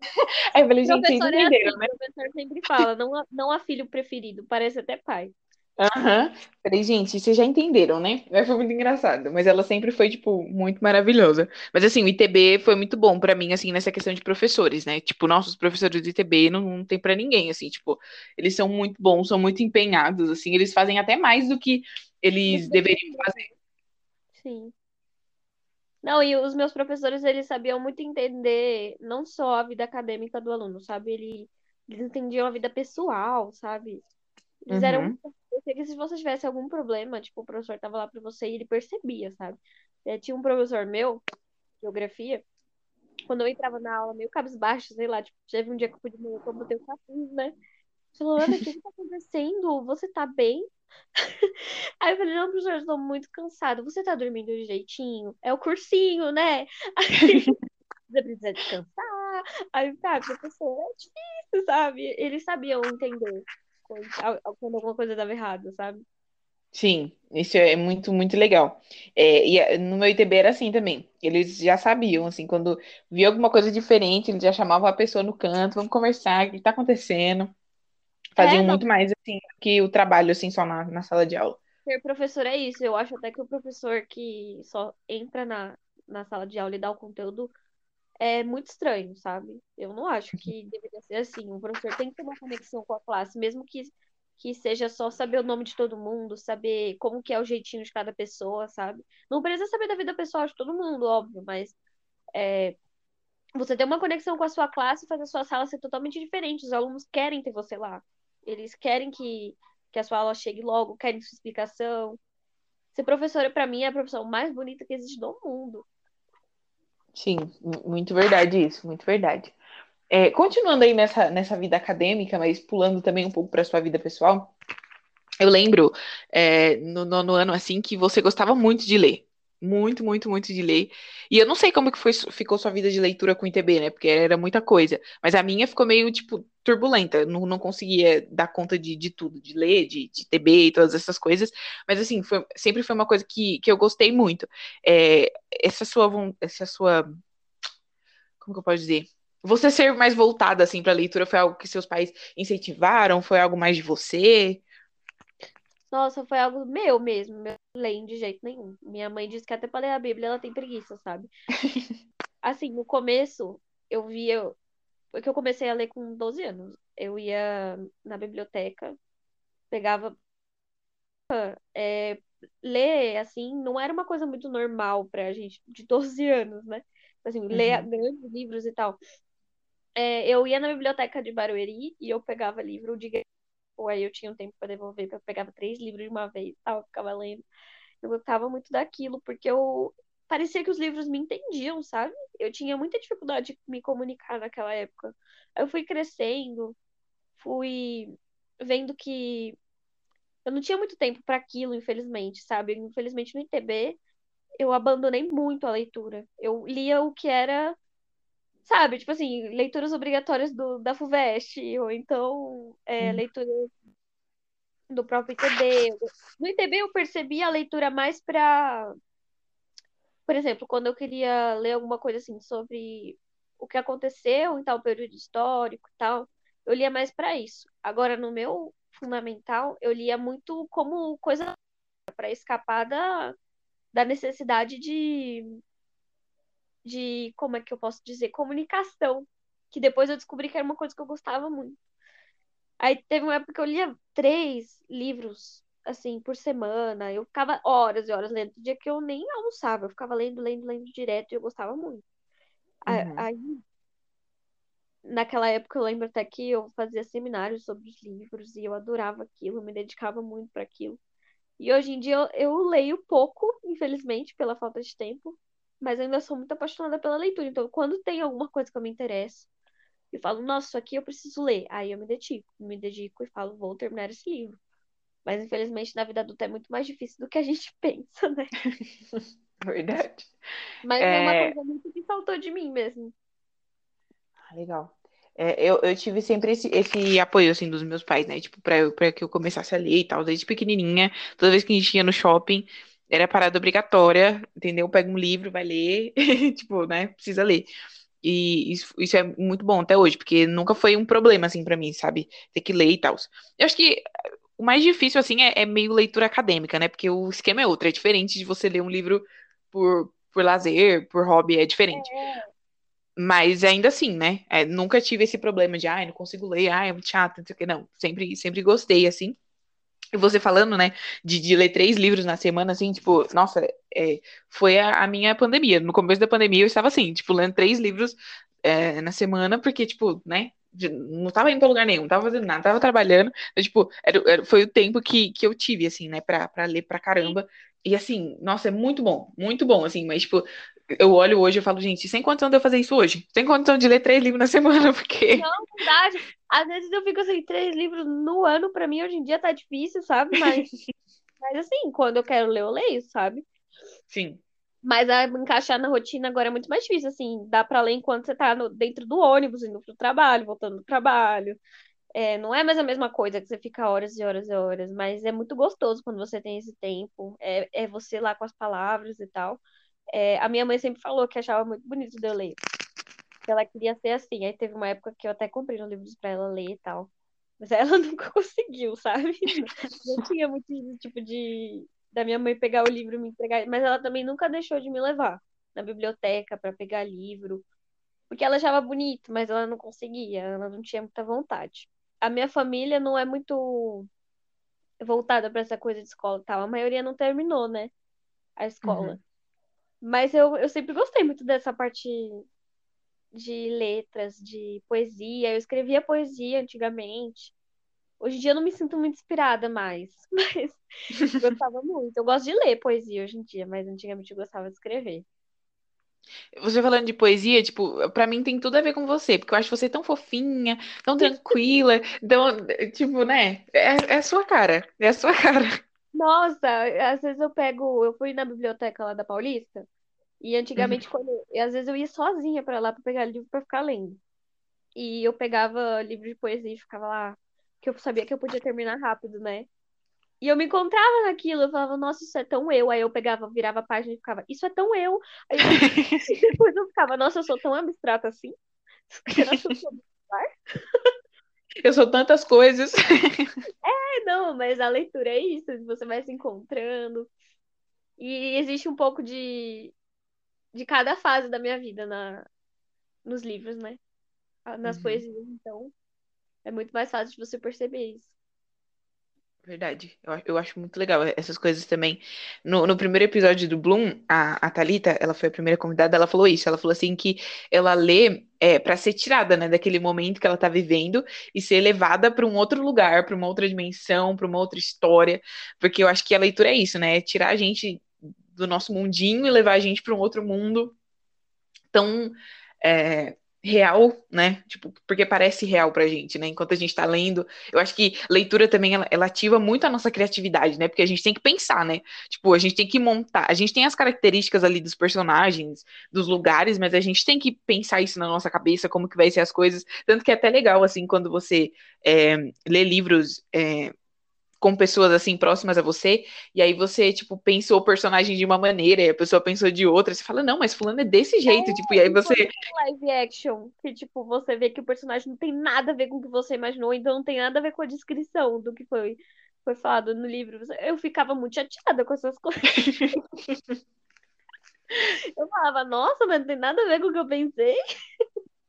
Aí eu falei: "Gente, vocês Professor é assim, entenderam, o né?" professor sempre fala, não não há filho preferido, parece até pai. Aham. Falei, gente, vocês já entenderam, né? Mas foi muito engraçado. Mas ela sempre foi, tipo, muito maravilhosa. Mas, assim, o ITB foi muito bom pra mim, assim, nessa questão de professores, né? Tipo, nossos professores do ITB não, não tem pra ninguém, assim, tipo, eles são muito bons, são muito empenhados, assim, eles fazem até mais do que eles deveriam fazer. Sim. Não, e os meus professores, eles sabiam muito entender não só a vida acadêmica do aluno, sabe? Ele, eles entendiam a vida pessoal, sabe? Eles eram Uhum. sei que se você tivesse algum problema, tipo, o professor tava lá pra você e ele percebia, sabe? É, tinha um professor meu, geografia, quando eu entrava na aula meio cabisbaixo, sei lá, tipo, teve um dia que eu fui de manhã que eu botei o capuz, né? Falou, Ana, o que que tá acontecendo? Você tá bem? Aí eu falei, não, professor, eu tô muito cansado. Você tá dormindo direitinho? É o cursinho, né? Você precisa descansar. Aí, tá, professor, é difícil, sabe? Eles sabiam entender quando, quando alguma coisa dava errado, sabe? Sim, isso é muito, muito legal. É, e é, no meu ITB era assim também. Eles já sabiam, assim, quando via alguma coisa diferente, eles já chamavam a pessoa no canto, vamos conversar, o que tá acontecendo. É, Faziam não, muito mais, assim, do que o trabalho, assim, só na, na sala de aula. ser professor é isso. Eu acho até que o professor que só entra na, na sala de aula e dá o conteúdo é muito estranho, sabe? Eu não acho que deveria ser assim. O professor tem que ter uma conexão com a classe, mesmo que, que seja só saber o nome de todo mundo, saber como que é o jeitinho de cada pessoa, sabe? Não precisa saber da vida pessoal de todo mundo, óbvio, mas é, você ter uma conexão com a sua classe faz a sua sala ser totalmente diferente. Os alunos querem ter você lá. Eles querem que, que a sua aula chegue logo, querem sua explicação. Ser professora, pra mim, é a profissão mais bonita que existe no mundo. Sim, mu- muito verdade isso, muito verdade. É, continuando aí nessa, nessa vida acadêmica, mas pulando também um pouco para sua vida pessoal, eu lembro é, no nono ano assim que você gostava muito de ler. Muito, muito, muito de ler. E eu não sei como que foi, ficou sua vida de leitura com o ITB, né? Porque era muita coisa. Mas a minha ficou meio, tipo, turbulenta. Não, não conseguia dar conta de, de tudo, de ler, de, de ITB e todas essas coisas. Mas, assim, foi, sempre foi uma coisa que, que eu gostei muito. É, essa sua, essa sua como que eu posso dizer? Você ser mais voltada assim para a leitura foi algo que seus pais incentivaram? Foi algo mais de você? Nossa, foi algo meu mesmo. Meu não leio de jeito nenhum. Minha mãe disse que até pra ler a Bíblia ela tem preguiça, sabe? Assim, no começo, eu via. Porque eu comecei a ler com 12 anos. Eu ia na biblioteca, pegava. é, ler, assim, não era uma coisa muito normal pra gente de 12 anos, né? Assim, ler Uhum. grandes livros e tal. É, eu ia na biblioteca de Barueri e eu pegava livro de ou aí eu tinha um tempo para devolver, porque eu pegava três livros de uma vez, tal, eu ficava lendo. Eu gostava muito daquilo, porque eu parecia que os livros me entendiam, sabe? Eu tinha muita dificuldade de me comunicar naquela época. Aí eu fui crescendo, fui vendo que eu não tinha muito tempo para aquilo, infelizmente, sabe? Infelizmente no ITB eu abandonei muito a leitura. Eu lia o que era, sabe, tipo assim, leituras obrigatórias do, da FUVEST, ou então é, leitura do próprio ITB. No ITB eu percebi a leitura mais para. Por exemplo, quando eu queria ler alguma coisa assim sobre o que aconteceu em tal período histórico e tal, eu lia mais para isso. Agora, no meu fundamental, eu lia muito como coisa para escapar da, da necessidade de, de, como é que eu posso dizer, comunicação, que depois eu descobri que era uma coisa que eu gostava muito. Aí teve uma época que eu lia três livros, assim, por semana. Eu ficava horas e horas lendo. Dia que eu nem almoçava, eu ficava lendo, lendo, lendo direto e eu gostava muito. Uhum. Aí, naquela época, eu lembro até que eu fazia seminários sobre os livros e eu adorava aquilo, me dedicava muito para aquilo. E hoje em dia eu, eu leio pouco, infelizmente, pela falta de tempo, mas ainda sou muito apaixonada pela leitura. Então, quando tem alguma coisa que eu me interesso e falo, nossa, isso aqui eu preciso ler, aí eu me dedico, me dedico e falo, vou terminar esse livro. Mas infelizmente na vida adulta é muito mais difícil do que a gente pensa, né? Verdade. Mas é... é uma coisa muito que faltou de mim mesmo. Ah, legal. É, eu, eu tive sempre esse, esse apoio, assim, dos meus pais, né? Tipo, pra, eu, pra que eu começasse a ler e tal. Desde pequenininha, toda vez que a gente ia no shopping, era parada obrigatória, entendeu? Pega um livro, vai ler, tipo, né? Precisa ler. E isso, isso, é muito bom até hoje, porque nunca foi um problema, assim, para mim, sabe? Ter que ler e tal. Eu acho que o mais difícil, assim, é, é, meio leitura acadêmica, né? Porque o esquema é outro. É diferente de você ler um livro por, por lazer, por hobby, é diferente. É. Mas ainda assim, né? É, nunca tive esse problema de, ai, não consigo ler, ai, é muito chato, não sei o que. Não, sempre, sempre gostei, assim. E você falando, né, de, de ler três livros na semana, assim, tipo, nossa, é, foi a, a, minha pandemia. No começo da pandemia eu estava assim, tipo, lendo três livros é, na semana, porque, tipo, né, não tava indo pra lugar nenhum, não tava fazendo nada, tava trabalhando. Então, tipo, era, era, foi o tempo que, que eu tive, assim, né, pra, pra ler pra caramba. E assim, nossa, é muito bom, muito bom, assim, mas, tipo, eu olho hoje e falo, gente, sem condição de eu fazer isso hoje. Sem condição de ler três livros na semana, porque. Não, verdade. Às vezes eu fico assim, três livros no ano, pra mim hoje em dia tá difícil, sabe? Mas, mas assim, quando eu quero ler, eu leio, sabe? Sim. Mas a encaixar na rotina agora é muito mais difícil, assim, dá pra ler enquanto você tá no, dentro do ônibus, indo pro trabalho, voltando do trabalho. É, não é mais a mesma coisa que você fica horas e horas e horas, mas é muito gostoso quando você tem esse tempo. É, é você lá com as palavras e tal. É, a minha mãe sempre falou que achava muito bonito de eu ler. Que ela queria ser assim. Aí teve uma época que eu até comprei um livros para ela ler e tal. Mas ela nunca conseguiu, sabe? Não tinha muito tipo de da minha mãe pegar o livro e me entregar, mas ela também nunca deixou de me levar na biblioteca para pegar livro, porque ela achava bonito, mas ela não conseguia, ela não tinha muita vontade. A minha família não é muito voltada para essa coisa de escola e tal. A maioria não terminou, né? A escola. Uhum. Mas eu, eu sempre gostei muito dessa parte de letras, de poesia. Eu escrevia poesia antigamente. Hoje em dia eu não me sinto muito inspirada mais, mas gostava muito. Eu gosto de ler poesia hoje em dia, mas antigamente eu gostava de escrever. Você falando de poesia, tipo, pra mim tem tudo a ver com você, porque eu acho você tão fofinha, tão tranquila, então, tipo, né? É, é a sua cara, é a sua cara. Nossa, às vezes eu pego, eu fui na biblioteca lá da Paulista, e antigamente, uhum. quando, e às vezes eu ia sozinha para lá para pegar livro para ficar lendo. E eu pegava livro de poesia e ficava lá, que eu sabia que eu podia terminar rápido, né? E eu me encontrava naquilo, eu falava, nossa, isso é tão eu. Aí eu pegava, virava a página e ficava, isso é tão eu. Aí eu... depois eu ficava, nossa, eu sou tão abstrata assim. Eu sou tantas coisas. É, não, mas a leitura é isso, você vai se encontrando. E existe um pouco de, de cada fase da minha vida na, nos livros, né? Nas uhum. poesias, então é muito mais fácil de você perceber isso. Verdade. Eu, eu acho muito legal essas coisas também. No, no primeiro episódio do Bloom, a, a Thalita, ela foi a primeira convidada, ela falou isso. Ela falou assim que ela lê é, para ser tirada, né, daquele momento que ela está vivendo e ser levada para um outro lugar, para uma outra dimensão, para uma outra história, porque eu acho que a leitura é isso, né, é tirar a gente do nosso mundinho e levar a gente para um outro mundo tão é, real, né? Tipo, porque parece real pra gente, né? Enquanto a gente tá lendo. Eu acho que leitura também ela, ela, ativa muito a nossa criatividade, né? Porque a gente tem que pensar, né? Tipo, a gente tem que montar. A gente tem as características ali dos personagens, dos lugares, mas a gente tem que pensar isso na nossa cabeça, como que vai ser as coisas. Tanto que é até legal, assim, quando você é, lê livros. É, com pessoas assim próximas a você, e aí você, tipo, pensou o personagem de uma maneira, e a pessoa pensou de outra, você fala, não, mas fulano é desse jeito, é, tipo, e aí você. Live action, que, tipo, você vê que o personagem não tem nada a ver com o que você imaginou, então não tem nada a ver com a descrição do que foi, foi falado no livro. Eu ficava muito chateada com essas coisas. eu falava, nossa, mas não tem nada a ver com o que eu pensei.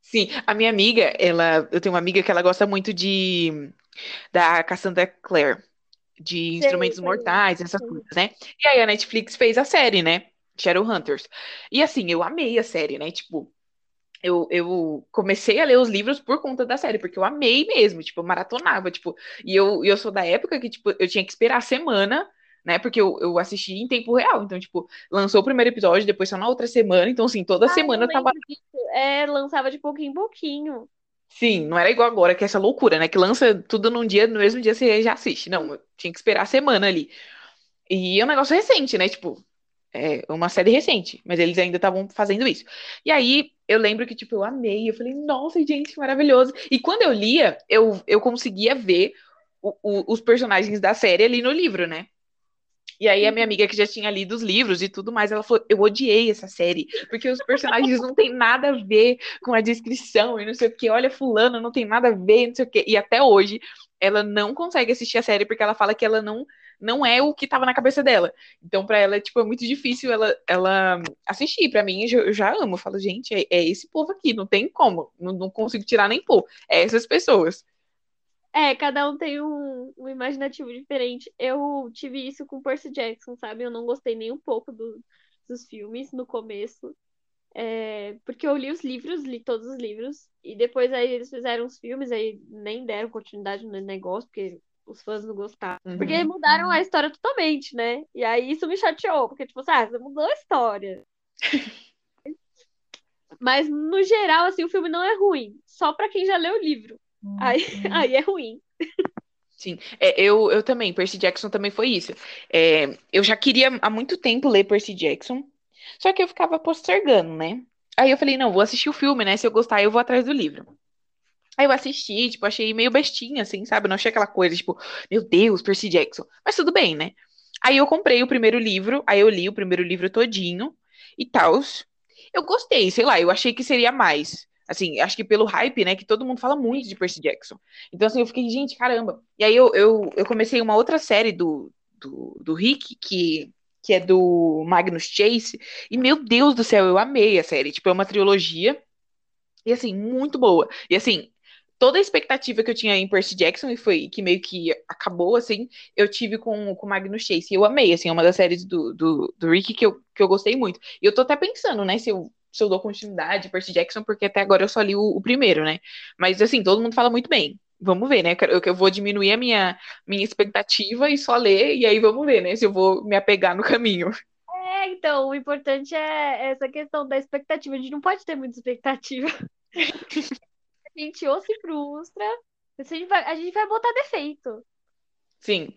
Sim, a minha amiga, ela, eu tenho uma amiga que ela gosta muito de da Cassandra Clare de instrumentos mortais, essas coisas, né? E aí a Netflix fez a série, né? Shadowhunters. E assim, eu amei a série, né? Tipo, eu, eu comecei a ler os livros por conta da série, porque eu amei mesmo, tipo, eu maratonava, tipo, e eu, eu sou da época que, tipo, eu tinha que esperar a semana, né, porque eu, eu assisti em tempo real, então, tipo, lançou o primeiro episódio, depois só na outra semana, então, assim, toda semana eu tava... Disso. É, lançava de pouquinho em pouquinho. Sim, não era igual agora, que é essa loucura, né? Que lança tudo num dia, no mesmo dia você já assiste. Não, tinha que esperar a semana ali. E é um negócio recente, né? Tipo, é uma série recente, mas eles ainda estavam fazendo isso. E aí eu lembro que, tipo, eu amei, eu falei, nossa, gente, maravilhoso. E quando eu lia, eu, eu conseguia ver o, o, os personagens da série ali no livro, né? E aí a minha amiga que já tinha lido os livros e tudo mais, ela falou: "Eu odiei essa série, porque os personagens não tem nada a ver com a descrição e não sei o que. Olha fulano, não tem nada a ver, não sei o que". E até hoje ela não consegue assistir a série porque ela fala que ela não não é o que estava na cabeça dela. Então para ela tipo é muito difícil ela ela assistir. Para mim eu já amo, eu falo: "Gente, é, é, esse povo aqui, não tem como, não, não consigo tirar nem pôr. É essas pessoas". É, cada um tem um, um, imaginativo diferente. Eu tive isso com Percy Jackson, sabe? Eu não gostei nem um pouco do, dos filmes no começo. É, porque eu li os livros, li todos os livros, e depois aí eles fizeram os filmes, aí nem deram continuidade no negócio, porque os fãs não gostaram. Uhum. Porque mudaram a história totalmente, né? E aí isso me chateou, porque, tipo, ah, você mudou a história. Mas, no geral, assim, o filme não é ruim. Só para quem já leu o livro. Aí, uhum. aí é ruim. Sim, é, eu, eu também, Percy Jackson também foi isso. É, eu já queria há muito tempo ler Percy Jackson, só que eu ficava postergando, né? Aí eu falei, não, vou assistir o filme, né? Se eu gostar, eu vou atrás do livro. Aí eu assisti, tipo, achei meio bestinha, assim, sabe? Não achei aquela coisa, tipo, meu Deus, Percy Jackson. Mas tudo bem, né? Aí eu comprei o primeiro livro, aí eu li o primeiro livro todinho e tal. Eu gostei, sei lá, eu achei que seria mais. Assim, acho que pelo hype, né, que todo mundo fala muito de Percy Jackson. Então, assim, eu fiquei, gente, caramba. E aí eu, eu, eu comecei uma outra série do, do, do Rick, que, que é do Magnus Chase, e meu Deus do céu, eu amei a série. Tipo, é uma trilogia, e assim, muito boa. E assim, toda a expectativa que eu tinha em Percy Jackson, e foi que meio que acabou, assim, eu tive com o Magnus Chase. E eu amei, assim, é uma das séries do, do, do Rick que eu, que eu gostei muito. E eu tô até pensando, né, se eu se eu dou continuidade Percy Jackson, porque até agora eu só li o, o, primeiro, né? Mas assim, todo mundo fala muito bem. Vamos ver, né? Eu, eu vou diminuir a minha, minha expectativa e só ler, e aí vamos ver, né? Se eu vou me apegar no caminho. É, então, o importante é essa questão da expectativa. A gente não pode ter muita expectativa. a gente ou se frustra, a gente vai, a gente vai botar defeito. Sim.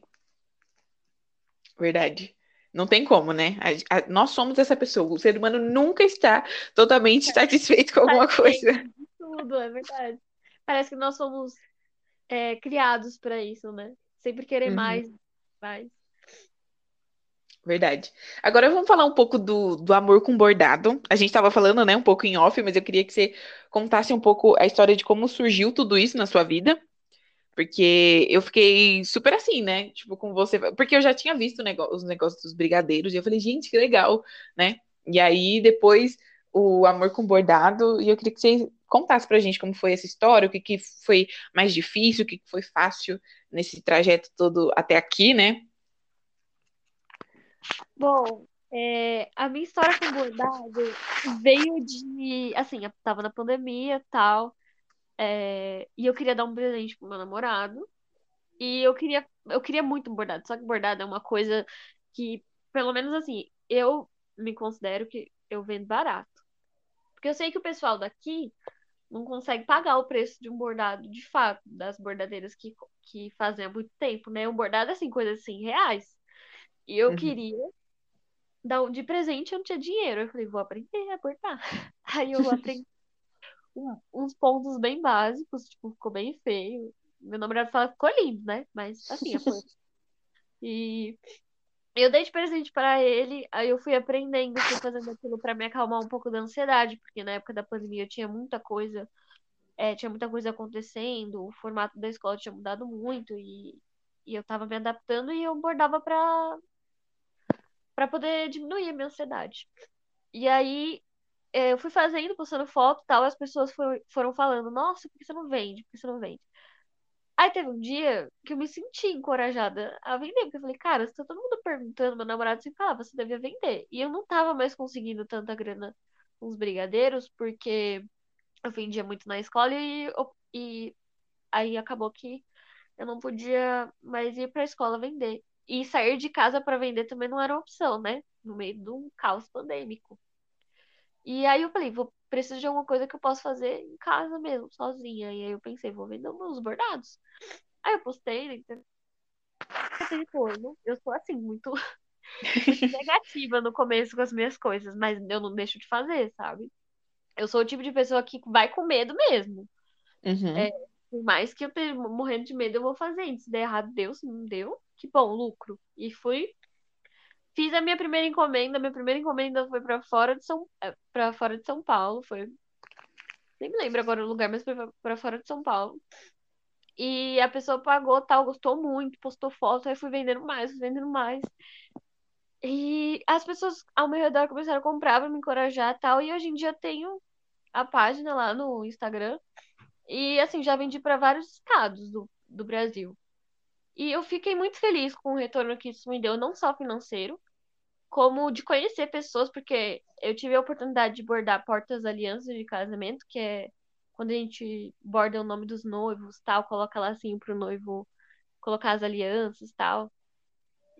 Verdade. Não tem como, né? A, a, nós somos essa pessoa. O ser humano nunca está totalmente satisfeito com alguma coisa. Tudo, é verdade. Parece que nós somos é, criados para isso, né? Sempre querer uhum. mais, mais. Verdade. Agora vamos falar um pouco do, do amor com bordado. A gente estava falando, né, um pouco em off, mas eu queria que você contasse um pouco a história de como surgiu tudo isso na sua vida. Porque eu fiquei super assim, né? Tipo, com você. Porque eu já tinha visto os negócios dos brigadeiros e eu falei, gente, que legal, né? E aí depois o Amor com Bordado, e eu queria que você contasse pra gente como foi essa história, o que, que foi mais difícil, o que, que foi fácil nesse trajeto todo até aqui, né? Bom, É, a minha história com bordado veio de. Assim, eu tava na pandemia e tal. É, e eu queria dar um presente pro meu namorado. E eu queria, eu queria muito bordado. Só que bordado é uma coisa que, pelo menos assim, eu me considero que eu vendo barato. Porque eu sei que o pessoal daqui não consegue pagar o preço de um bordado de fato, das bordadeiras que, que fazem há muito tempo, né? Um bordado, assim, coisa de 100 reais. E eu Uhum. queria dar um de presente, eu não tinha dinheiro. Eu falei, vou aprender a bordar. Aí eu aprendi uns pontos bem básicos, tipo, ficou bem feio. Meu namorado fala que ficou lindo, né? Mas assim, foi. E eu dei de presente para ele, aí eu fui aprendendo, fui fazendo aquilo para me acalmar um pouco da ansiedade, porque na época da pandemia tinha muita coisa, é, tinha muita coisa acontecendo, o formato da escola tinha mudado muito e, e eu tava me adaptando e eu bordava para para poder diminuir a minha ansiedade. E aí eu fui fazendo, postando foto e tal, as pessoas foram, foram falando, nossa, por que você não vende? Por que você não vende? Aí teve um dia que eu me senti encorajada a vender, porque eu falei, cara, se tá todo mundo perguntando, meu namorado sempre falava, você devia vender. E eu não tava mais conseguindo tanta grana com os brigadeiros, porque eu vendia muito na escola e, e aí acabou que eu não podia mais ir pra escola vender. E sair de casa pra vender também não era opção, né? No meio de um caos pandêmico. E aí eu falei, vou preciso de alguma coisa que eu possa fazer em casa mesmo, sozinha. E aí eu pensei, vou vender meus bordados. Aí eu postei tem retorno. Eu sou assim, muito, negativa no começo com as minhas coisas, mas eu não deixo de fazer, sabe? Eu sou o tipo de pessoa que vai com medo mesmo. Uhum. Por mais que eu esteja morrendo de medo, eu vou fazendo. Se der errado, deu. Se não deu, que bom, lucro. E fui. Fiz a minha primeira encomenda. Minha primeira encomenda foi pra fora de São, para fora de São Paulo. Foi. Nem me lembro agora o lugar, mas foi pra fora de São Paulo. E a pessoa pagou, tal, gostou muito, postou foto, aí fui vendendo mais, fui vendendo mais. E as pessoas ao meu redor começaram a comprar pra me encorajar, tal. E hoje em dia eu tenho a página lá no Instagram. E assim, já vendi pra vários estados do, do Brasil. E eu fiquei muito feliz com o retorno que isso me deu, não só financeiro, como de conhecer pessoas, porque eu tive a oportunidade de bordar portas alianças de casamento, que é quando a gente borda o nome dos noivos, tal, coloca lá assim pro noivo colocar as alianças, tal.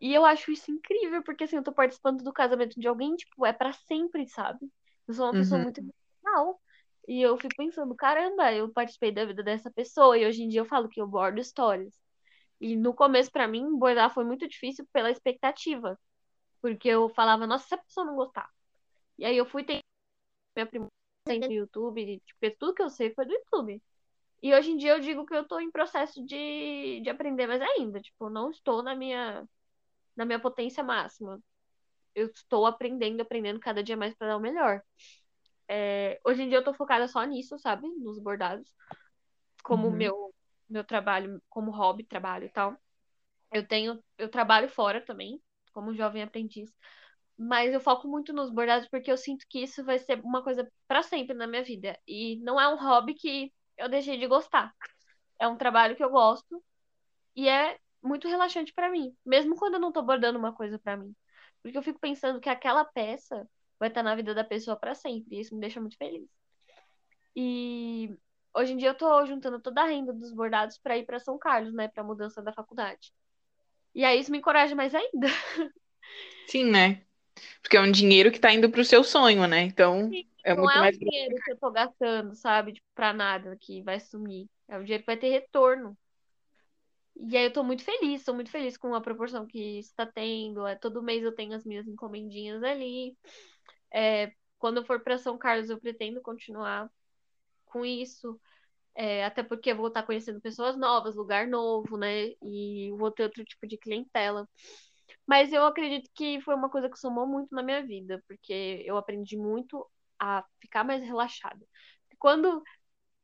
E eu acho isso incrível, porque assim, eu tô participando do casamento de alguém, tipo, é pra sempre, sabe? Eu sou uma pessoa Uhum. muito emocional. E eu fico pensando, caramba, eu participei da vida dessa pessoa, e hoje em dia eu falo que eu bordo histórias. E no começo, pra mim, bordar foi muito difícil pela expectativa. Porque eu falava, nossa, se a pessoa não gostar. E aí eu fui ter minha primeira no YouTube, e, tipo, tudo que eu sei foi do YouTube. E hoje em dia eu digo que eu tô em processo de, de aprender mais ainda. Tipo, não estou na minha, na minha potência máxima. Eu estou aprendendo, aprendendo cada dia mais pra dar o melhor. É, hoje em dia eu tô focada só nisso, sabe? Nos bordados. Como Uhum. meu, meu trabalho, como hobby, trabalho e tal. Eu tenho, eu trabalho fora também, como jovem aprendiz. Mas eu foco muito nos bordados porque eu sinto que isso vai ser uma coisa pra sempre na minha vida. E não é um hobby que eu deixei de gostar. É um trabalho que eu gosto e é muito relaxante pra mim, mesmo quando eu não tô bordando uma coisa pra mim. Porque eu fico pensando que aquela peça vai estar na vida da pessoa pra sempre, e isso me deixa muito feliz. E hoje em dia eu tô juntando toda a renda dos bordados pra ir pra São Carlos, né, pra mudança da faculdade. E aí isso me encoraja mais ainda. Sim, né? Porque é um dinheiro que tá indo pro seu sonho, né? Então é Não muito é um mais. dinheiro que eu tô gastando, sabe, tipo, pra nada, que vai sumir. É um dinheiro que vai ter retorno. E aí eu tô muito feliz, tô muito feliz com a proporção que está tendo. É, todo mês eu tenho as minhas encomendinhas ali. É, quando eu for para São Carlos, eu pretendo continuar com isso. É, até porque eu vou estar conhecendo pessoas novas, lugar novo, né? E vou ter outro tipo de clientela. Mas eu acredito que foi uma coisa que somou muito na minha vida, porque eu aprendi muito a ficar mais relaxada. Quando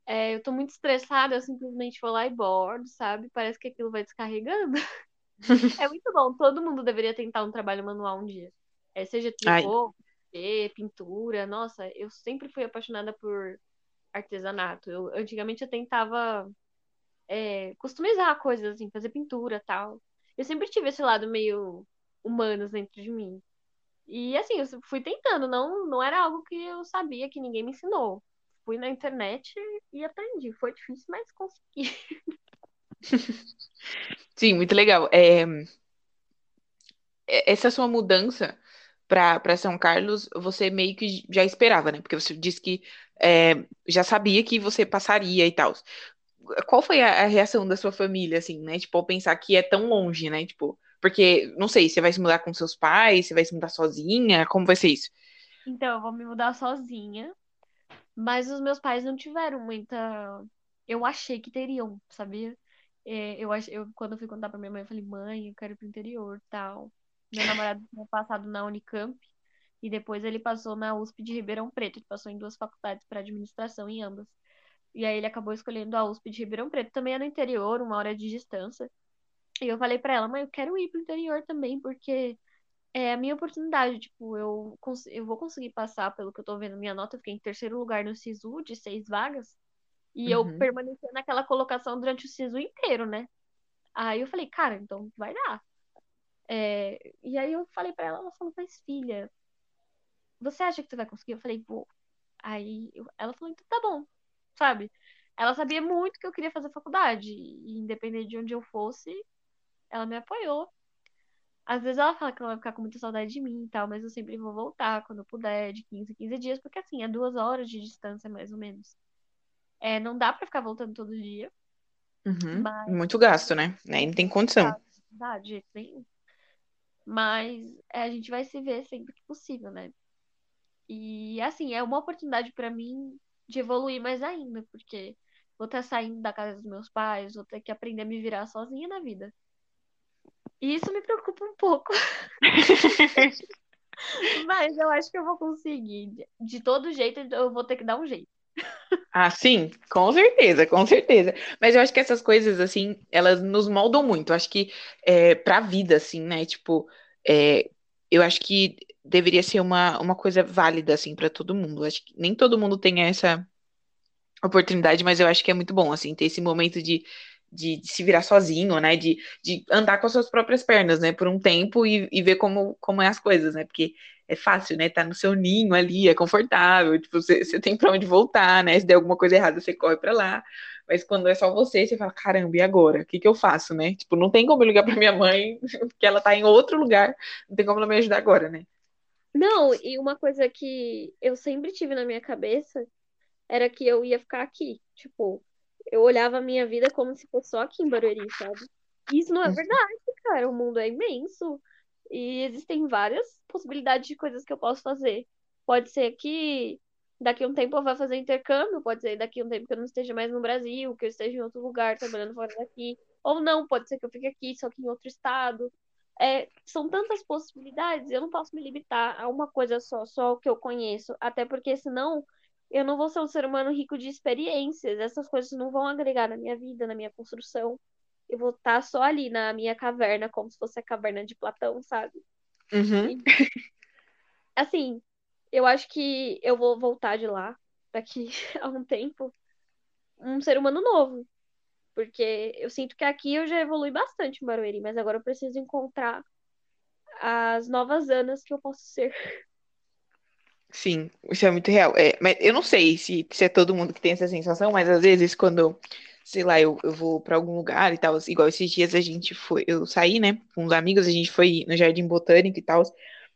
é, eu tô muito estressada, eu simplesmente vou lá e bordo, sabe? Parece que aquilo vai descarregando. É muito bom. Todo mundo deveria tentar um trabalho manual um dia. É, seja tricô, pintura. Nossa, eu sempre fui apaixonada por artesanato. Eu, antigamente eu tentava é, customizar coisas, assim, fazer pintura tal. Eu sempre tive esse lado meio humanos dentro de mim. E assim, eu fui tentando, não, não era algo que eu sabia, que ninguém me ensinou. Fui na internet e aprendi. Foi difícil, mas consegui. Sim, muito legal. É... Essa sua mudança para São Carlos, você meio que já esperava, né? Porque você disse que é, já sabia que você passaria e tal. Qual foi a, a, reação da sua família, assim, né? Tipo, ao pensar que é tão longe, né? Tipo, porque, não sei, você vai se mudar com seus pais, você vai se mudar sozinha, como vai ser isso? Então, eu vou me mudar sozinha, mas os meus pais não tiveram muita. Eu achei que teriam, sabia? É, eu, eu, quando eu fui contar pra minha mãe, eu falei, mãe, eu quero ir pro interior tal. Meu namorado tinha passado na Unicamp e depois ele passou na USP de Ribeirão Preto. Ele passou em duas faculdades para administração em ambas. E aí ele acabou escolhendo a USP de Ribeirão Preto. Também é no interior, uma hora de distância. E eu falei para ela, mãe, eu quero ir pro interior também, porque é a minha oportunidade. Tipo, eu, eu vou conseguir passar, pelo que eu tô vendo minha nota. Eu fiquei em terceiro lugar no SISU, de seis vagas. E uhum. eu permaneci naquela colocação durante o SISU inteiro, né? Aí eu falei, cara, então vai dar. É, e aí eu falei para ela, ela falou, mas filha, você acha que você vai conseguir? Eu falei, vou. Aí eu, ela falou, então tá bom, sabe? Ela sabia muito que eu queria fazer faculdade, e independente de onde eu fosse, ela me apoiou. Às vezes ela fala que ela vai ficar com muita saudade de mim e tal, mas eu sempre vou voltar quando eu puder, de 15 em 15 dias, porque assim, é duas horas de distância, mais ou menos. É, não dá para ficar voltando todo dia. Uhum. Mas... Muito gasto, né? Aí não tem condição. Não dá, de jeito nenhum. Mas é, a gente vai se ver sempre que possível, né? E assim, é uma oportunidade para mim de evoluir mais ainda, porque vou estar saindo da casa dos meus pais, vou ter que aprender a me virar sozinha na vida. E isso me preocupa um pouco. Mas eu acho que eu vou conseguir. De todo jeito, eu vou ter que dar um jeito. Ah, sim, com certeza, com certeza. Mas eu acho que essas coisas, assim, elas nos moldam muito. Eu acho que é, pra vida, assim, né? Tipo, é, eu acho que deveria ser uma, uma coisa válida, assim, para todo mundo. Eu acho que nem todo mundo tem essa oportunidade, mas eu acho que é muito bom, assim, ter esse momento de, de, de, se virar sozinho, né? De, de andar com as suas próprias pernas, né? Por um tempo e, e ver como, como é as coisas, né? Porque é fácil, né? Tá no seu ninho ali, é confortável, tipo, você, você tem pra onde voltar, né? Se der alguma coisa errada, você corre pra lá. Mas quando é só você, você fala, caramba, e agora? O que que eu faço, né? Tipo, não tem como eu ligar pra minha mãe, porque ela tá em outro lugar, não tem como ela me ajudar agora, né? Não, e uma coisa que eu sempre tive na minha cabeça era que eu ia ficar aqui. Tipo, eu olhava a minha vida como se fosse só aqui em Barueri, sabe? Isso não é uhum. verdade, cara. O mundo é imenso. E existem várias possibilidades de coisas que eu posso fazer. Pode ser que daqui a um tempo eu vá fazer intercâmbio, pode ser daqui a um tempo que eu não esteja mais no Brasil, que eu esteja em outro lugar trabalhando fora daqui. Ou não, pode ser que eu fique aqui, só que em outro estado. É, são tantas possibilidades, eu não posso me limitar a uma coisa só, só o que eu conheço. Até porque senão eu não vou ser um ser humano rico de experiências. Essas coisas não vão agregar na minha vida, na minha construção. Eu vou estar só ali na minha caverna, como se fosse a caverna de Platão, sabe? Uhum. E, assim, eu acho que eu vou voltar de lá daqui a um tempo um ser humano novo. Porque eu sinto que aqui eu já evolui bastante em Barueri, mas agora eu preciso encontrar as novas Anas que eu posso ser. Sim, isso é muito real. É, mas eu não sei se, se é todo mundo que tem essa sensação, mas às vezes quando, sei lá, eu, eu vou para algum lugar e tal, igual esses dias a gente foi, eu saí, né, com uns amigos, a gente foi no Jardim Botânico e tal,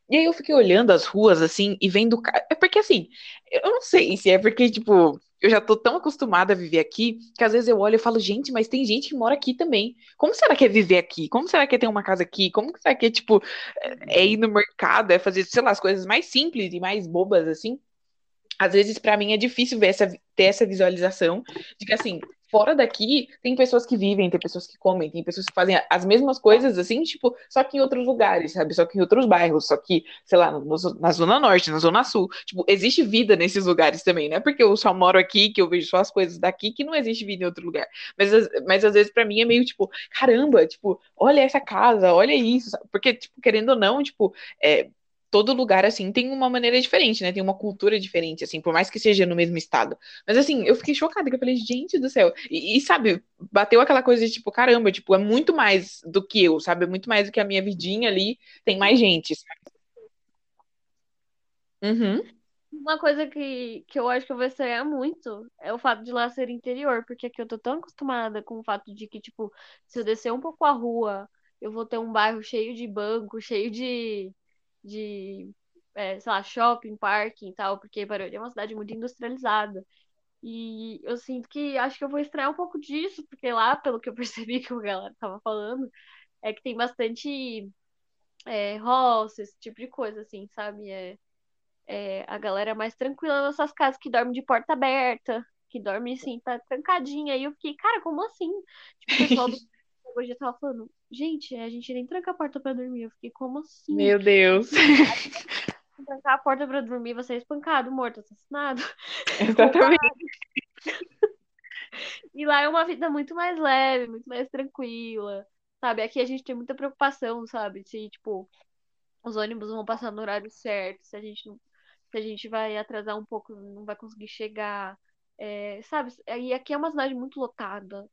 e aí eu fiquei olhando as ruas, assim, e vendo. É porque, assim, eu não sei se é porque, tipo, eu já tô tão acostumada a viver aqui, que às vezes eu olho e falo, gente, mas tem gente que mora aqui também. Como será que é viver aqui? Como será que é ter uma casa aqui? Como será que é, tipo, é ir no mercado, é fazer, sei lá, as coisas mais simples e mais bobas, assim? Às vezes, para mim, é difícil ver essa, ter essa visualização de que, assim, fora daqui, tem pessoas que vivem, tem pessoas que comem, tem pessoas que fazem as mesmas coisas, assim, tipo, só que em outros lugares, sabe? Só que em outros bairros, só que, sei lá, no, na Zona Norte, na Zona Sul. Tipo, existe vida nesses lugares também, né? Porque eu só moro aqui, que eu vejo só as coisas daqui, que não existe vida em outro lugar. Mas, mas às vezes, para mim, é meio tipo, caramba, tipo, olha essa casa, olha isso, sabe? Porque, tipo, querendo ou não, tipo, é, todo lugar, assim, tem uma maneira diferente, né? Tem uma cultura diferente, assim, por mais que seja no mesmo estado. Mas, assim, eu fiquei chocada, que eu falei, gente do céu. E, e, sabe, bateu aquela coisa de, tipo, caramba, tipo, é muito mais do que eu, sabe? É muito mais do que a minha vidinha ali, tem mais gente, sabe? Uhum. Uma coisa que, que eu acho que eu vou estranhar muito é o fato de lá ser interior, porque aqui eu tô tão acostumada com o fato de que, tipo, se eu descer um pouco a rua, eu vou ter um bairro cheio de banco, cheio de, de é, sei lá, shopping, parking e tal, porque Barueri é uma cidade muito industrializada. E eu sinto que acho que eu vou estranhar um pouco disso, porque lá, pelo que eu percebi que o galera tava falando, é que tem bastante é, roça, esse tipo de coisa, assim, sabe? É, é, a galera mais tranquila nessas casas que dorme de porta aberta, que dorme assim, tá trancadinha. E eu fiquei, cara, como assim? Tipo, o pessoal do hoje tava falando, gente, a gente nem tranca a porta pra dormir. Eu fiquei, como assim? Meu Deus. Trancar a porta pra dormir, você é espancado, morto, assassinado. Exatamente. E lá é uma vida muito mais leve, muito mais tranquila, sabe? Aqui a gente tem muita preocupação, sabe? Se, tipo, os ônibus vão passar no horário certo, se a gente não, se a gente vai atrasar um pouco, não vai conseguir chegar, é, sabe? E aqui é uma cidade muito lotada.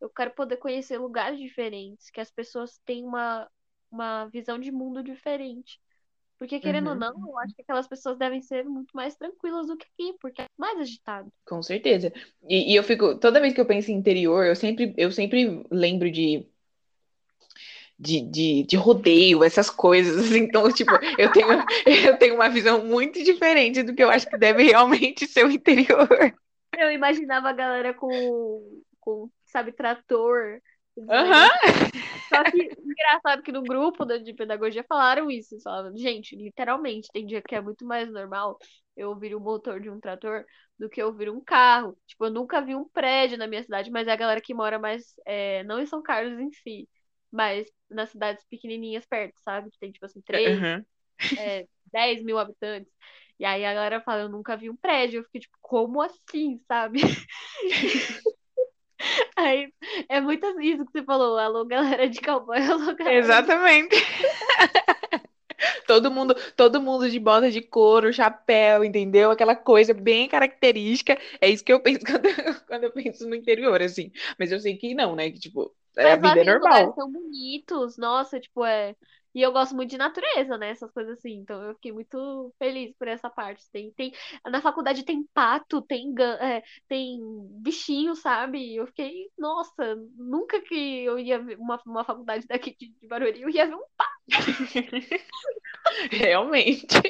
Eu quero poder conhecer lugares diferentes, que as pessoas têm uma, uma visão de mundo diferente. Porque, querendo ou Uhum. não, eu acho que aquelas pessoas devem ser muito mais tranquilas do que aqui, porque é mais agitado. Com certeza. E, e eu fico, toda vez que eu penso em interior, eu sempre, eu sempre lembro de, de, de, de rodeio, essas coisas. assim. Então, tipo, eu tenho, eu tenho uma visão muito diferente do que eu acho que deve realmente ser o interior. Eu imaginava a galera com, com sabe, trator. esses Aham. negócios. Só que engraçado que no grupo de pedagogia falaram isso. Eles falavam, gente, literalmente, tem dia que é muito mais normal eu ouvir o motor de um trator do que eu ouvir um carro. Tipo, eu nunca vi um prédio na minha cidade, mas é a galera que mora mais, é, não em São Carlos em si, mas nas cidades pequenininhas perto, sabe? Que tem, tipo assim, três, Aham. é, 10 mil habitantes. E aí a galera fala, eu nunca vi um prédio. Eu fiquei tipo, como assim, sabe? Aí é muito assim isso que você falou. Alô, galera de cowboy, alô, galera. Exatamente. Todo mundo, todo mundo de bota de couro, chapéu, entendeu? Aquela coisa bem característica. É isso que eu penso quando, eu- quando eu penso no interior, assim. Mas eu sei que não, né? Que, tipo, é, a vida é normal. tão bonitos. Nossa, tipo, é. E eu gosto muito de natureza, né? Essas coisas assim. Então eu fiquei muito feliz por essa parte. Tem, tem... Na faculdade tem pato, tem, é, tem bichinho, sabe? Eu fiquei, nossa, nunca que eu ia ver uma, uma faculdade daqui de, de Barueri, eu ia ver um Realmente.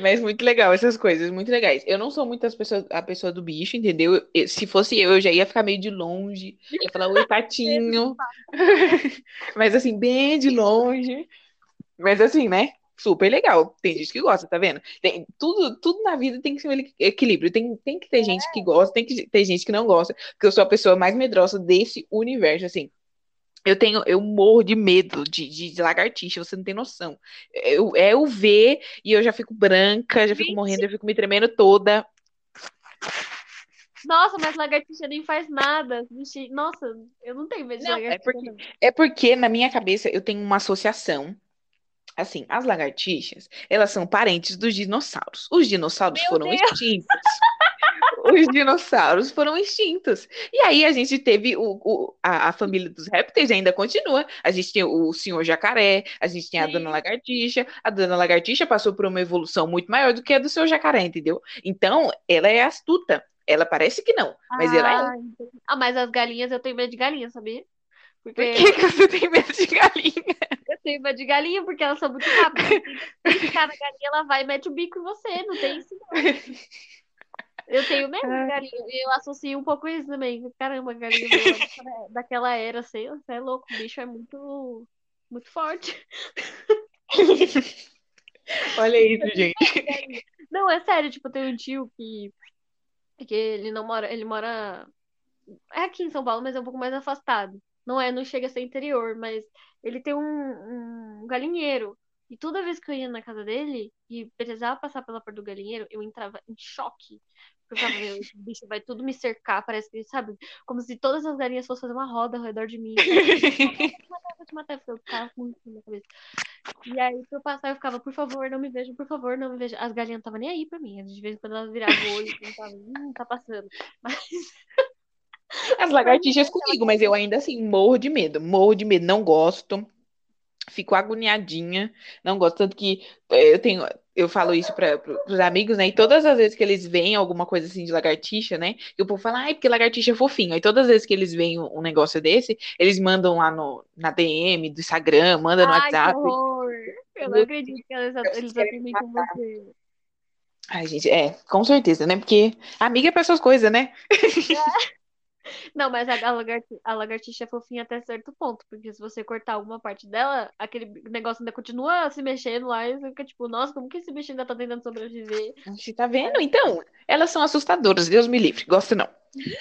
Mas muito legal essas coisas, muito legais. Eu não sou muitas pessoas, a pessoa do bicho, entendeu? Eu- se fosse eu, eu já ia ficar meio de longe, ia falar oi, patinho. Mas assim, bem de longe. Mas assim, né? Super legal. Tem gente que gosta, tá vendo? Tem, tudo, tudo na vida tem que ser um equi- equilíbrio. Tem, tem que ter gente que gosta, tem que ter gente que não gosta. Porque eu sou a pessoa mais medrosa desse universo, assim. Eu tenho, eu morro de medo de, de, de lagartixa, você não tem noção. Eu, é eu ver e eu já fico branca, já fico morrendo, já fico me tremendo toda. Nossa, mas lagartixa nem faz nada. Nossa, eu não tenho medo de Não, é lagartixa. porque, não. é porque na minha cabeça eu tenho uma associação. Assim, as lagartixas, elas são parentes dos dinossauros. Os dinossauros Meu foram Deus! extintos. Os dinossauros foram extintos. E aí a gente teve o, o- a, a família dos répteis ainda continua. A gente tem o senhor jacaré, a gente tem a dona lagartixa. A dona lagartixa passou por uma evolução muito maior do que a do seu jacaré, entendeu? Então, ela é astuta. Ela parece que não, mas ela é. Ah. Ah, mas as galinhas, eu tenho medo de galinha, sabia? Por Porque que que você tem medo de galinha? eu tenho medo de galinha, porque elas são muito rápidas. Que ficar na galinha, ela vai e mete o bico em você, não tem isso não. Eu tenho medo de galinha, e eu associo um pouco isso também. Caramba, galinha veio daquela- era, sei, você é louco, o bicho é muito, muito forte. Olha isso, gente. Não, é sério, tipo, tenho um tio que, que ele não mora, ele mora é aqui em São Paulo, mas é um pouco mais afastado. Não é, não chega a ser interior, mas ele tem um, um galinheiro. E toda vez que eu ia na casa dele e precisava passar pela porta do galinheiro, eu entrava em choque. Eu meu, esse bicho vai tudo me cercar, parece que, sabe? Como se todas as galinhas fossem fazer uma roda ao redor de mim. Vou te matar, vou te matar. Eu ficava muito na minha cabeça. E aí, pra eu passar, eu ficava, por favor, não me vejam, por favor, não me vejam. As galinhas não estavam nem aí pra mim. De vez em quando elas viravam o olho e pensavam, hum, tá passando. Mas As lagartixas comigo, mas eu ainda assim morro de medo. Morro de medo, não gosto. Fico agoniadinha, não gosto tanto que eh, eu tenho, eu falo isso para os amigos, né? E todas as vezes que eles veem alguma coisa assim de lagartixa, né? E o povo fala, ai, porque lagartixa é fofinho. Aí todas as vezes que eles veem um negócio desse, eles mandam lá no, na DM do Instagram, mandam no Ai, WhatsApp. que horror! Eu não acredito que eles, eles com você. Ai, gente, é, com certeza, né? Porque amiga é pra essas coisas, né? Não, mas a, a lagarti- a lagartixa é fofinha até certo ponto, porque se você cortar alguma parte dela, aquele negócio ainda continua se mexendo lá e você fica tipo, nossa, como que esse bicho ainda tá tentando sobreviver? Você tá vendo? Então, elas são assustadoras, Deus me livre. Gosto não.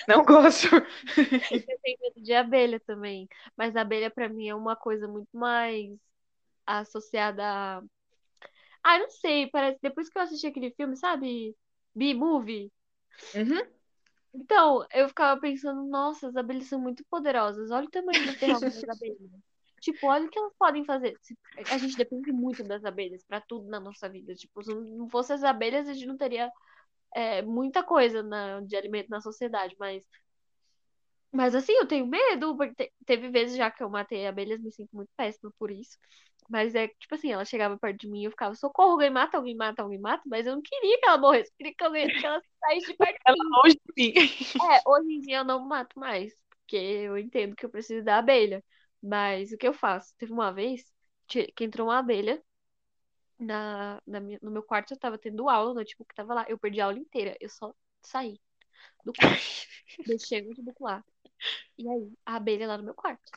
Não gosto. Eu tenho medo de abelha também, mas a abelha pra mim é uma coisa muito mais associada a... Ah, não sei, parece, depois que eu assisti aquele filme, sabe? B-Movie. Uhum. Então, eu ficava pensando, nossa, as abelhas são muito poderosas. Olha o tamanho do terror das abelhas. Tipo, olha o que elas podem fazer. A gente depende muito das abelhas pra tudo na nossa vida. Tipo, se não fosse as abelhas, a gente não teria é, muita coisa na- de alimento na sociedade. Mas, mas assim, eu tenho medo. porque te- teve vezes já que eu matei abelhas, me sinto muito péssima por isso. Mas é tipo assim, ela chegava perto de mim e eu ficava, socorro, alguém mata, alguém mata, alguém mata. Mas eu não queria que ela morresse, eu queria que, alguém, que ela saísse de perto de Ela mim. longe de mim. É, hoje em dia eu não mato mais, porque eu entendo que eu preciso da abelha. Mas o que eu faço? Teve uma vez que que entrou uma abelha na, na minha- no meu quarto, eu tava tendo aula, o notebook tava lá. Eu perdi a aula inteira, eu só saí do quarto, deixei o notebook lá. E aí, a abelha lá no meu quarto,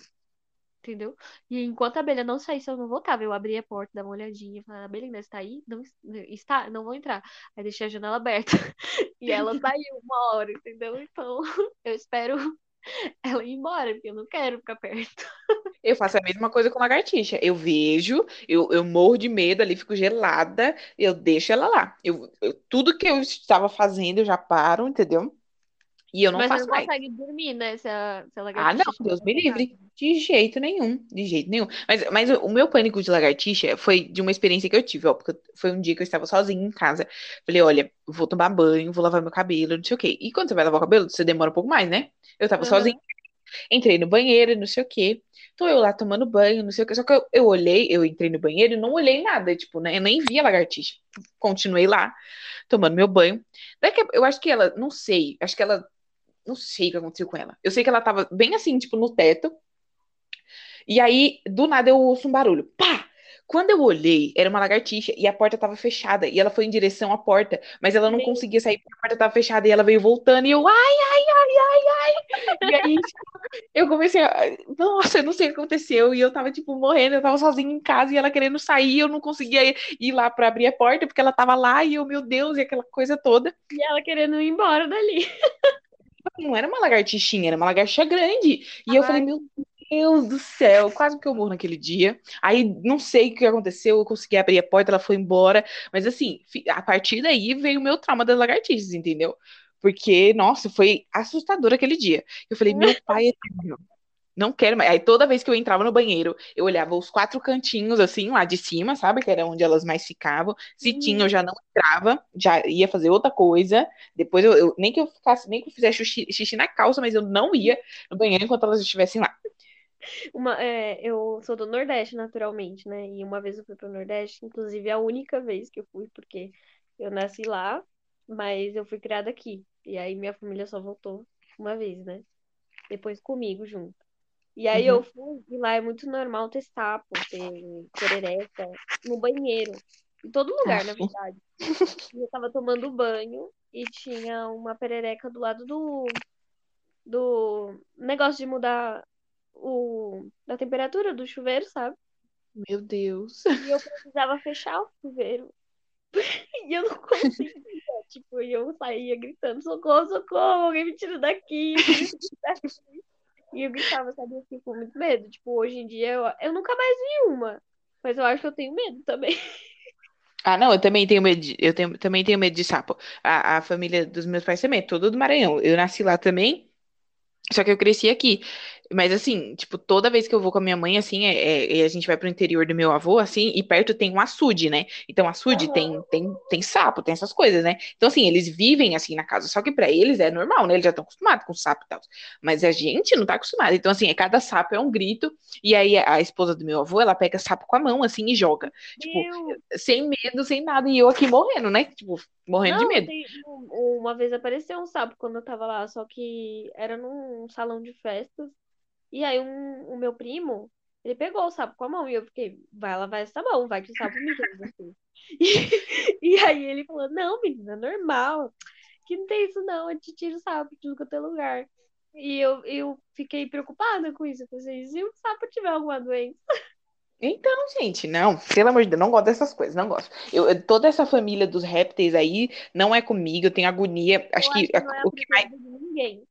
entendeu? E enquanto a abelha não saísse, eu não voltava. Eu abria a porta, dava uma olhadinha, falava, a abelha ainda está aí? Não es- está, não vou entrar. Aí deixei a janela aberta. E ela saiu uma hora, entendeu? Então, eu espero ela ir embora, porque eu não quero ficar perto. Eu faço a mesma coisa com lagartixa. Eu vejo, eu, eu morro de medo ali, fico gelada, eu deixo ela lá. Eu, eu- tudo que eu estava fazendo, eu já paro, entendeu? E eu não Mas faço não mais. consegue dormir, né? Se a, se a Ah, não, Deus me livre. De jeito nenhum, de jeito nenhum. Mas, mas o meu pânico de lagartixa foi de uma experiência que eu tive, ó, porque foi um dia que eu estava sozinha em casa. Falei, olha, vou tomar banho, vou lavar meu cabelo, não sei o quê. E quando você vai lavar o cabelo, você demora um pouco mais, né? Eu tava sozinha, Aham. entrei no banheiro, não sei o quê. Tô eu lá tomando banho, não sei o quê. Só que eu, eu olhei, eu entrei no banheiro e não olhei nada, tipo, né? Eu nem vi a lagartixa. Continuei lá, tomando meu banho. Daqui a, eu acho que ela, não sei, acho que ela não sei o que aconteceu com ela. Eu sei que ela tava bem assim, tipo, no teto. E aí, do nada, eu ouço um barulho. Pá! Quando eu olhei, era uma lagartixa e a porta tava fechada. E ela foi em direção à porta, mas ela não Meu, conseguia sair porque a porta tava fechada. E ela veio voltando e eu, ai, ai, ai, ai, ai. E aí, eu comecei a. Nossa, eu não sei o que aconteceu. E eu tava, tipo, morrendo. Eu tava sozinha em casa e ela querendo sair. Eu não conseguia ir lá pra abrir a porta porque ela tava lá. E eu, meu Deus, e aquela coisa toda. e ela querendo ir embora dali. Não era uma lagartixinha, era uma lagartixa grande. E eu falei, meu Deus do céu, quase que eu morro naquele dia. Aí não sei o que aconteceu, eu consegui abrir a porta, ela foi embora. Mas assim, a partir daí veio o meu trauma das lagartixas, entendeu? Porque, nossa, foi assustador aquele dia. Eu falei, meu pai é não quero mais. Aí toda vez que eu entrava no banheiro, eu olhava os quatro cantinhos, assim, lá de cima, sabe? Que era onde elas mais ficavam. Se tinha, eu uhum. já não entrava, já ia fazer outra coisa. Depois eu, eu- nem que eu ficasse, nem que eu fizesse xixi, xixi na calça, mas eu não ia no banheiro enquanto elas estivessem lá. Uma, é, eu sou do Nordeste, naturalmente, né? E uma vez eu fui pro Nordeste, inclusive a única vez que eu fui, porque eu nasci lá, mas eu fui criada aqui. E aí minha família só voltou uma vez, né? Depois comigo junto. E aí eu Uhum. fui, e lá é muito normal ter sapo, ter perereca no banheiro. Em todo lugar, na verdade. Eu tava tomando banho e tinha uma perereca do lado do, do negócio de mudar o, a temperatura do chuveiro, sabe? Meu Deus. E eu precisava fechar o chuveiro. E eu não conseguia. Tipo, e eu saía gritando, socorro, socorro, alguém me tira daqui. eu preciso daqui. E eu gritava, sabe, assim, com muito medo. Tipo, hoje em dia eu, eu nunca mais vi uma. Mas eu acho que eu tenho medo também. Ah, não, eu também tenho medo de, eu tenho, também tenho medo de sapo. A, a família dos meus pais também é toda do Maranhão. Eu nasci lá também, só que eu cresci aqui. Mas assim, tipo, toda vez que eu vou com a minha mãe, assim, é, é, a gente vai pro interior do meu avô, assim, e perto tem um açude, né? Então, açude uhum. tem, tem, tem sapo, tem essas coisas, né? Então, assim, eles vivem assim na casa, só que para eles é normal, né? Eles já estão acostumados com sapo e tal. Mas a gente não tá acostumado. Então, assim, é cada sapo é um grito, e aí a esposa do meu avô, ela pega sapo com a mão, assim, e joga. Tipo, sem medo, sem nada, e eu aqui morrendo, né? Tipo, morrendo não, de medo. Tem, uma vez apareceu um sapo quando eu tava lá, só que era num salão de festas. E aí um, o meu primo, ele pegou o sapo com a mão e eu fiquei, vai lavar essa mão, vai que o sapo me assim. E, e aí ele falou, não, menina, normal, que não tem isso não, a gente tira o sapo de é lugar. E eu, eu fiquei preocupada com isso. Eu pensei, se o sapo tiver alguma doença? Então, gente, não, pelo amor de Deus, não gosto dessas coisas, não gosto. Eu, toda essa família dos répteis aí não é comigo, eu tenho agonia. Acho eu que, acho que é o que mais. ninguém.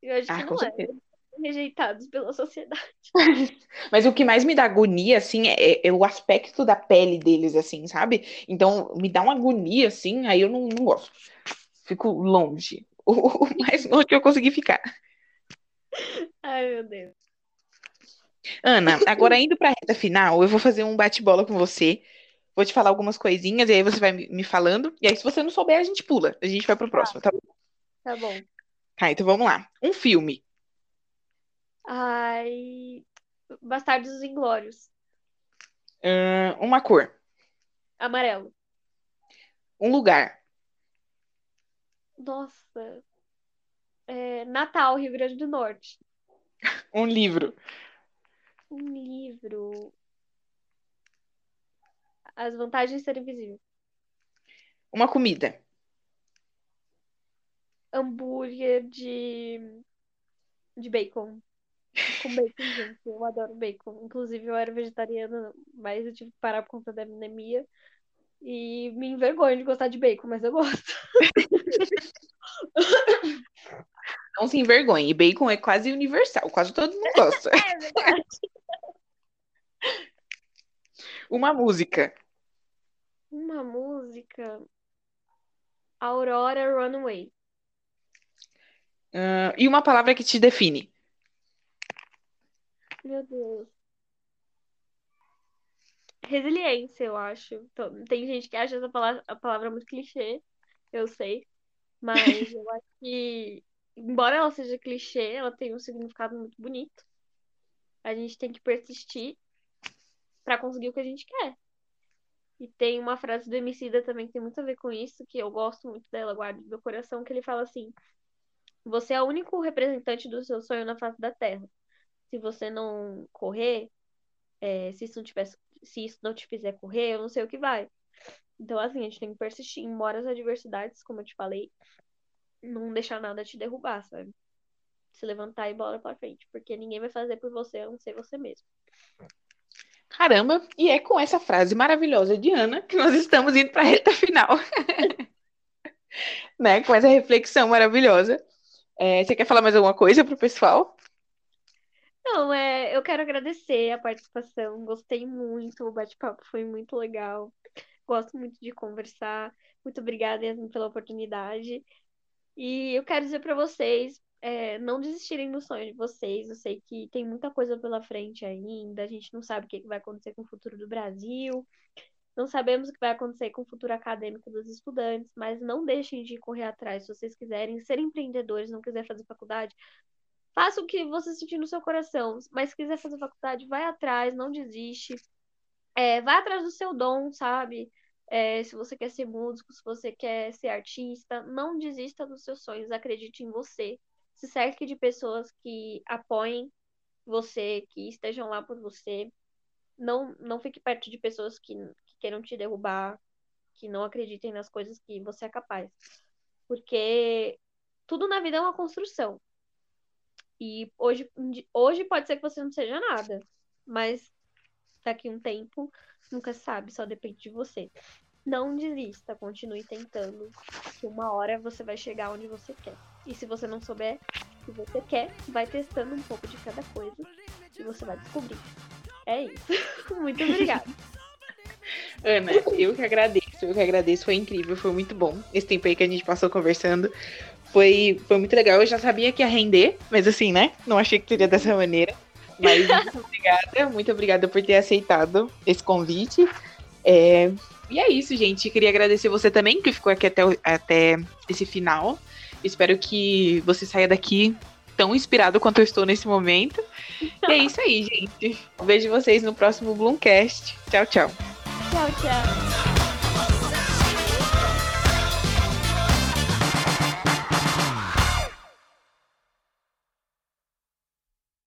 Eu acho ah, que não é. Certeza rejeitados pela sociedade. Mas o que mais me dá agonia, assim, é, é, o aspecto da pele deles, assim, sabe? Então, me dá uma agonia, assim, aí eu não, não gosto. Fico longe. O, o mais longe que eu consegui ficar. Ai, meu Deus. Ana, agora indo pra reta final, eu vou fazer um bate-bola com você. Vou te falar algumas coisinhas, e aí você vai me falando. E aí, se você não souber, a gente pula. A gente vai pro próximo, tá bom? Tá bom. Tá, então vamos lá. Um filme Ai. Bastardos Inglórios. Uh, uma cor. Amarelo. Um lugar. Nossa. É, Natal, Rio Grande do Norte. Um livro. Um livro. As vantagens de ser invisível. Uma comida. Hambúrguer de, de bacon com bacon, gente. Eu adoro bacon. Inclusive, eu era vegetariana, mas eu tive que parar por conta da anemia. E me envergonho de gostar de bacon, mas eu gosto. Não se envergonhe. Bacon é quase universal. Quase todo mundo gosta. É verdade. Uma música. Uma música. Aurora Runaway. Uh, e uma palavra que te define. Meu Deus. Resiliência, eu acho. Então, tem gente que acha essa palavra, a palavra muito clichê, eu sei. Mas eu acho que, embora ela seja clichê, ela tem um significado muito bonito. A gente tem que persistir para conseguir o que a gente quer. E tem uma frase do Emicida também que tem muito a ver com isso, que eu gosto muito dela, guardo no meu coração, que ele fala assim: Você é o único representante do seu sonho na face da Terra se você não correr, é, se, isso não tiver, se isso não te fizer correr, eu não sei o que vai. Então, assim, a gente tem que persistir, embora as adversidades, como eu te falei, não deixar nada te derrubar, sabe? Se levantar e bola pra frente, porque ninguém vai fazer por você a não ser você mesmo. Caramba, e é com essa frase maravilhosa de Ana que nós estamos indo para a reta final. né? Com essa reflexão maravilhosa. É, você quer falar mais alguma coisa pro pessoal? Não, é, eu quero agradecer a participação. Gostei muito, o bate-papo foi muito legal. Gosto muito de conversar. Muito obrigada, Yasmin, pela oportunidade. E eu quero dizer para vocês, é, não desistirem do sonho de vocês. Eu sei que tem muita coisa pela frente ainda. A gente não sabe o que vai acontecer com o futuro do Brasil. Não sabemos o que vai acontecer com o futuro acadêmico dos estudantes, mas não deixem de correr atrás. Se vocês quiserem ser empreendedores, não quiser fazer faculdade, Faça o que você sentir no seu coração. Mas se quiser fazer faculdade, vai atrás, não desiste. É, vai atrás do seu dom, sabe? É, se você quer ser músico, se você quer ser artista, não desista dos seus sonhos, acredite em você. Se cerque de pessoas que apoiem você, que estejam lá por você. Não, não fique perto de pessoas que, que queiram te derrubar, que não acreditem nas coisas que você é capaz. Porque tudo na vida é uma construção. E hoje, hoje pode ser que você não seja nada, mas daqui um tempo nunca sabe, só depende de você. Não desista, continue tentando, que uma hora você vai chegar onde você quer. E se você não souber o que você quer, vai testando um pouco de cada coisa e você vai descobrir. É isso. muito obrigada. Ana, eu que agradeço, eu que agradeço, foi incrível, foi muito bom esse tempo aí que a gente passou conversando Foi, foi muito legal. Eu já sabia que ia render, mas assim, né? Não achei que seria dessa maneira. Mas muito obrigada, muito obrigada por ter aceitado esse convite. É, e é isso, gente. Queria agradecer você também que ficou aqui até, até esse final. Espero que você saia daqui tão inspirado quanto eu estou nesse momento. E é isso aí, gente. Vejo vocês no próximo Bloomcast. Tchau, tchau. Tchau, tchau.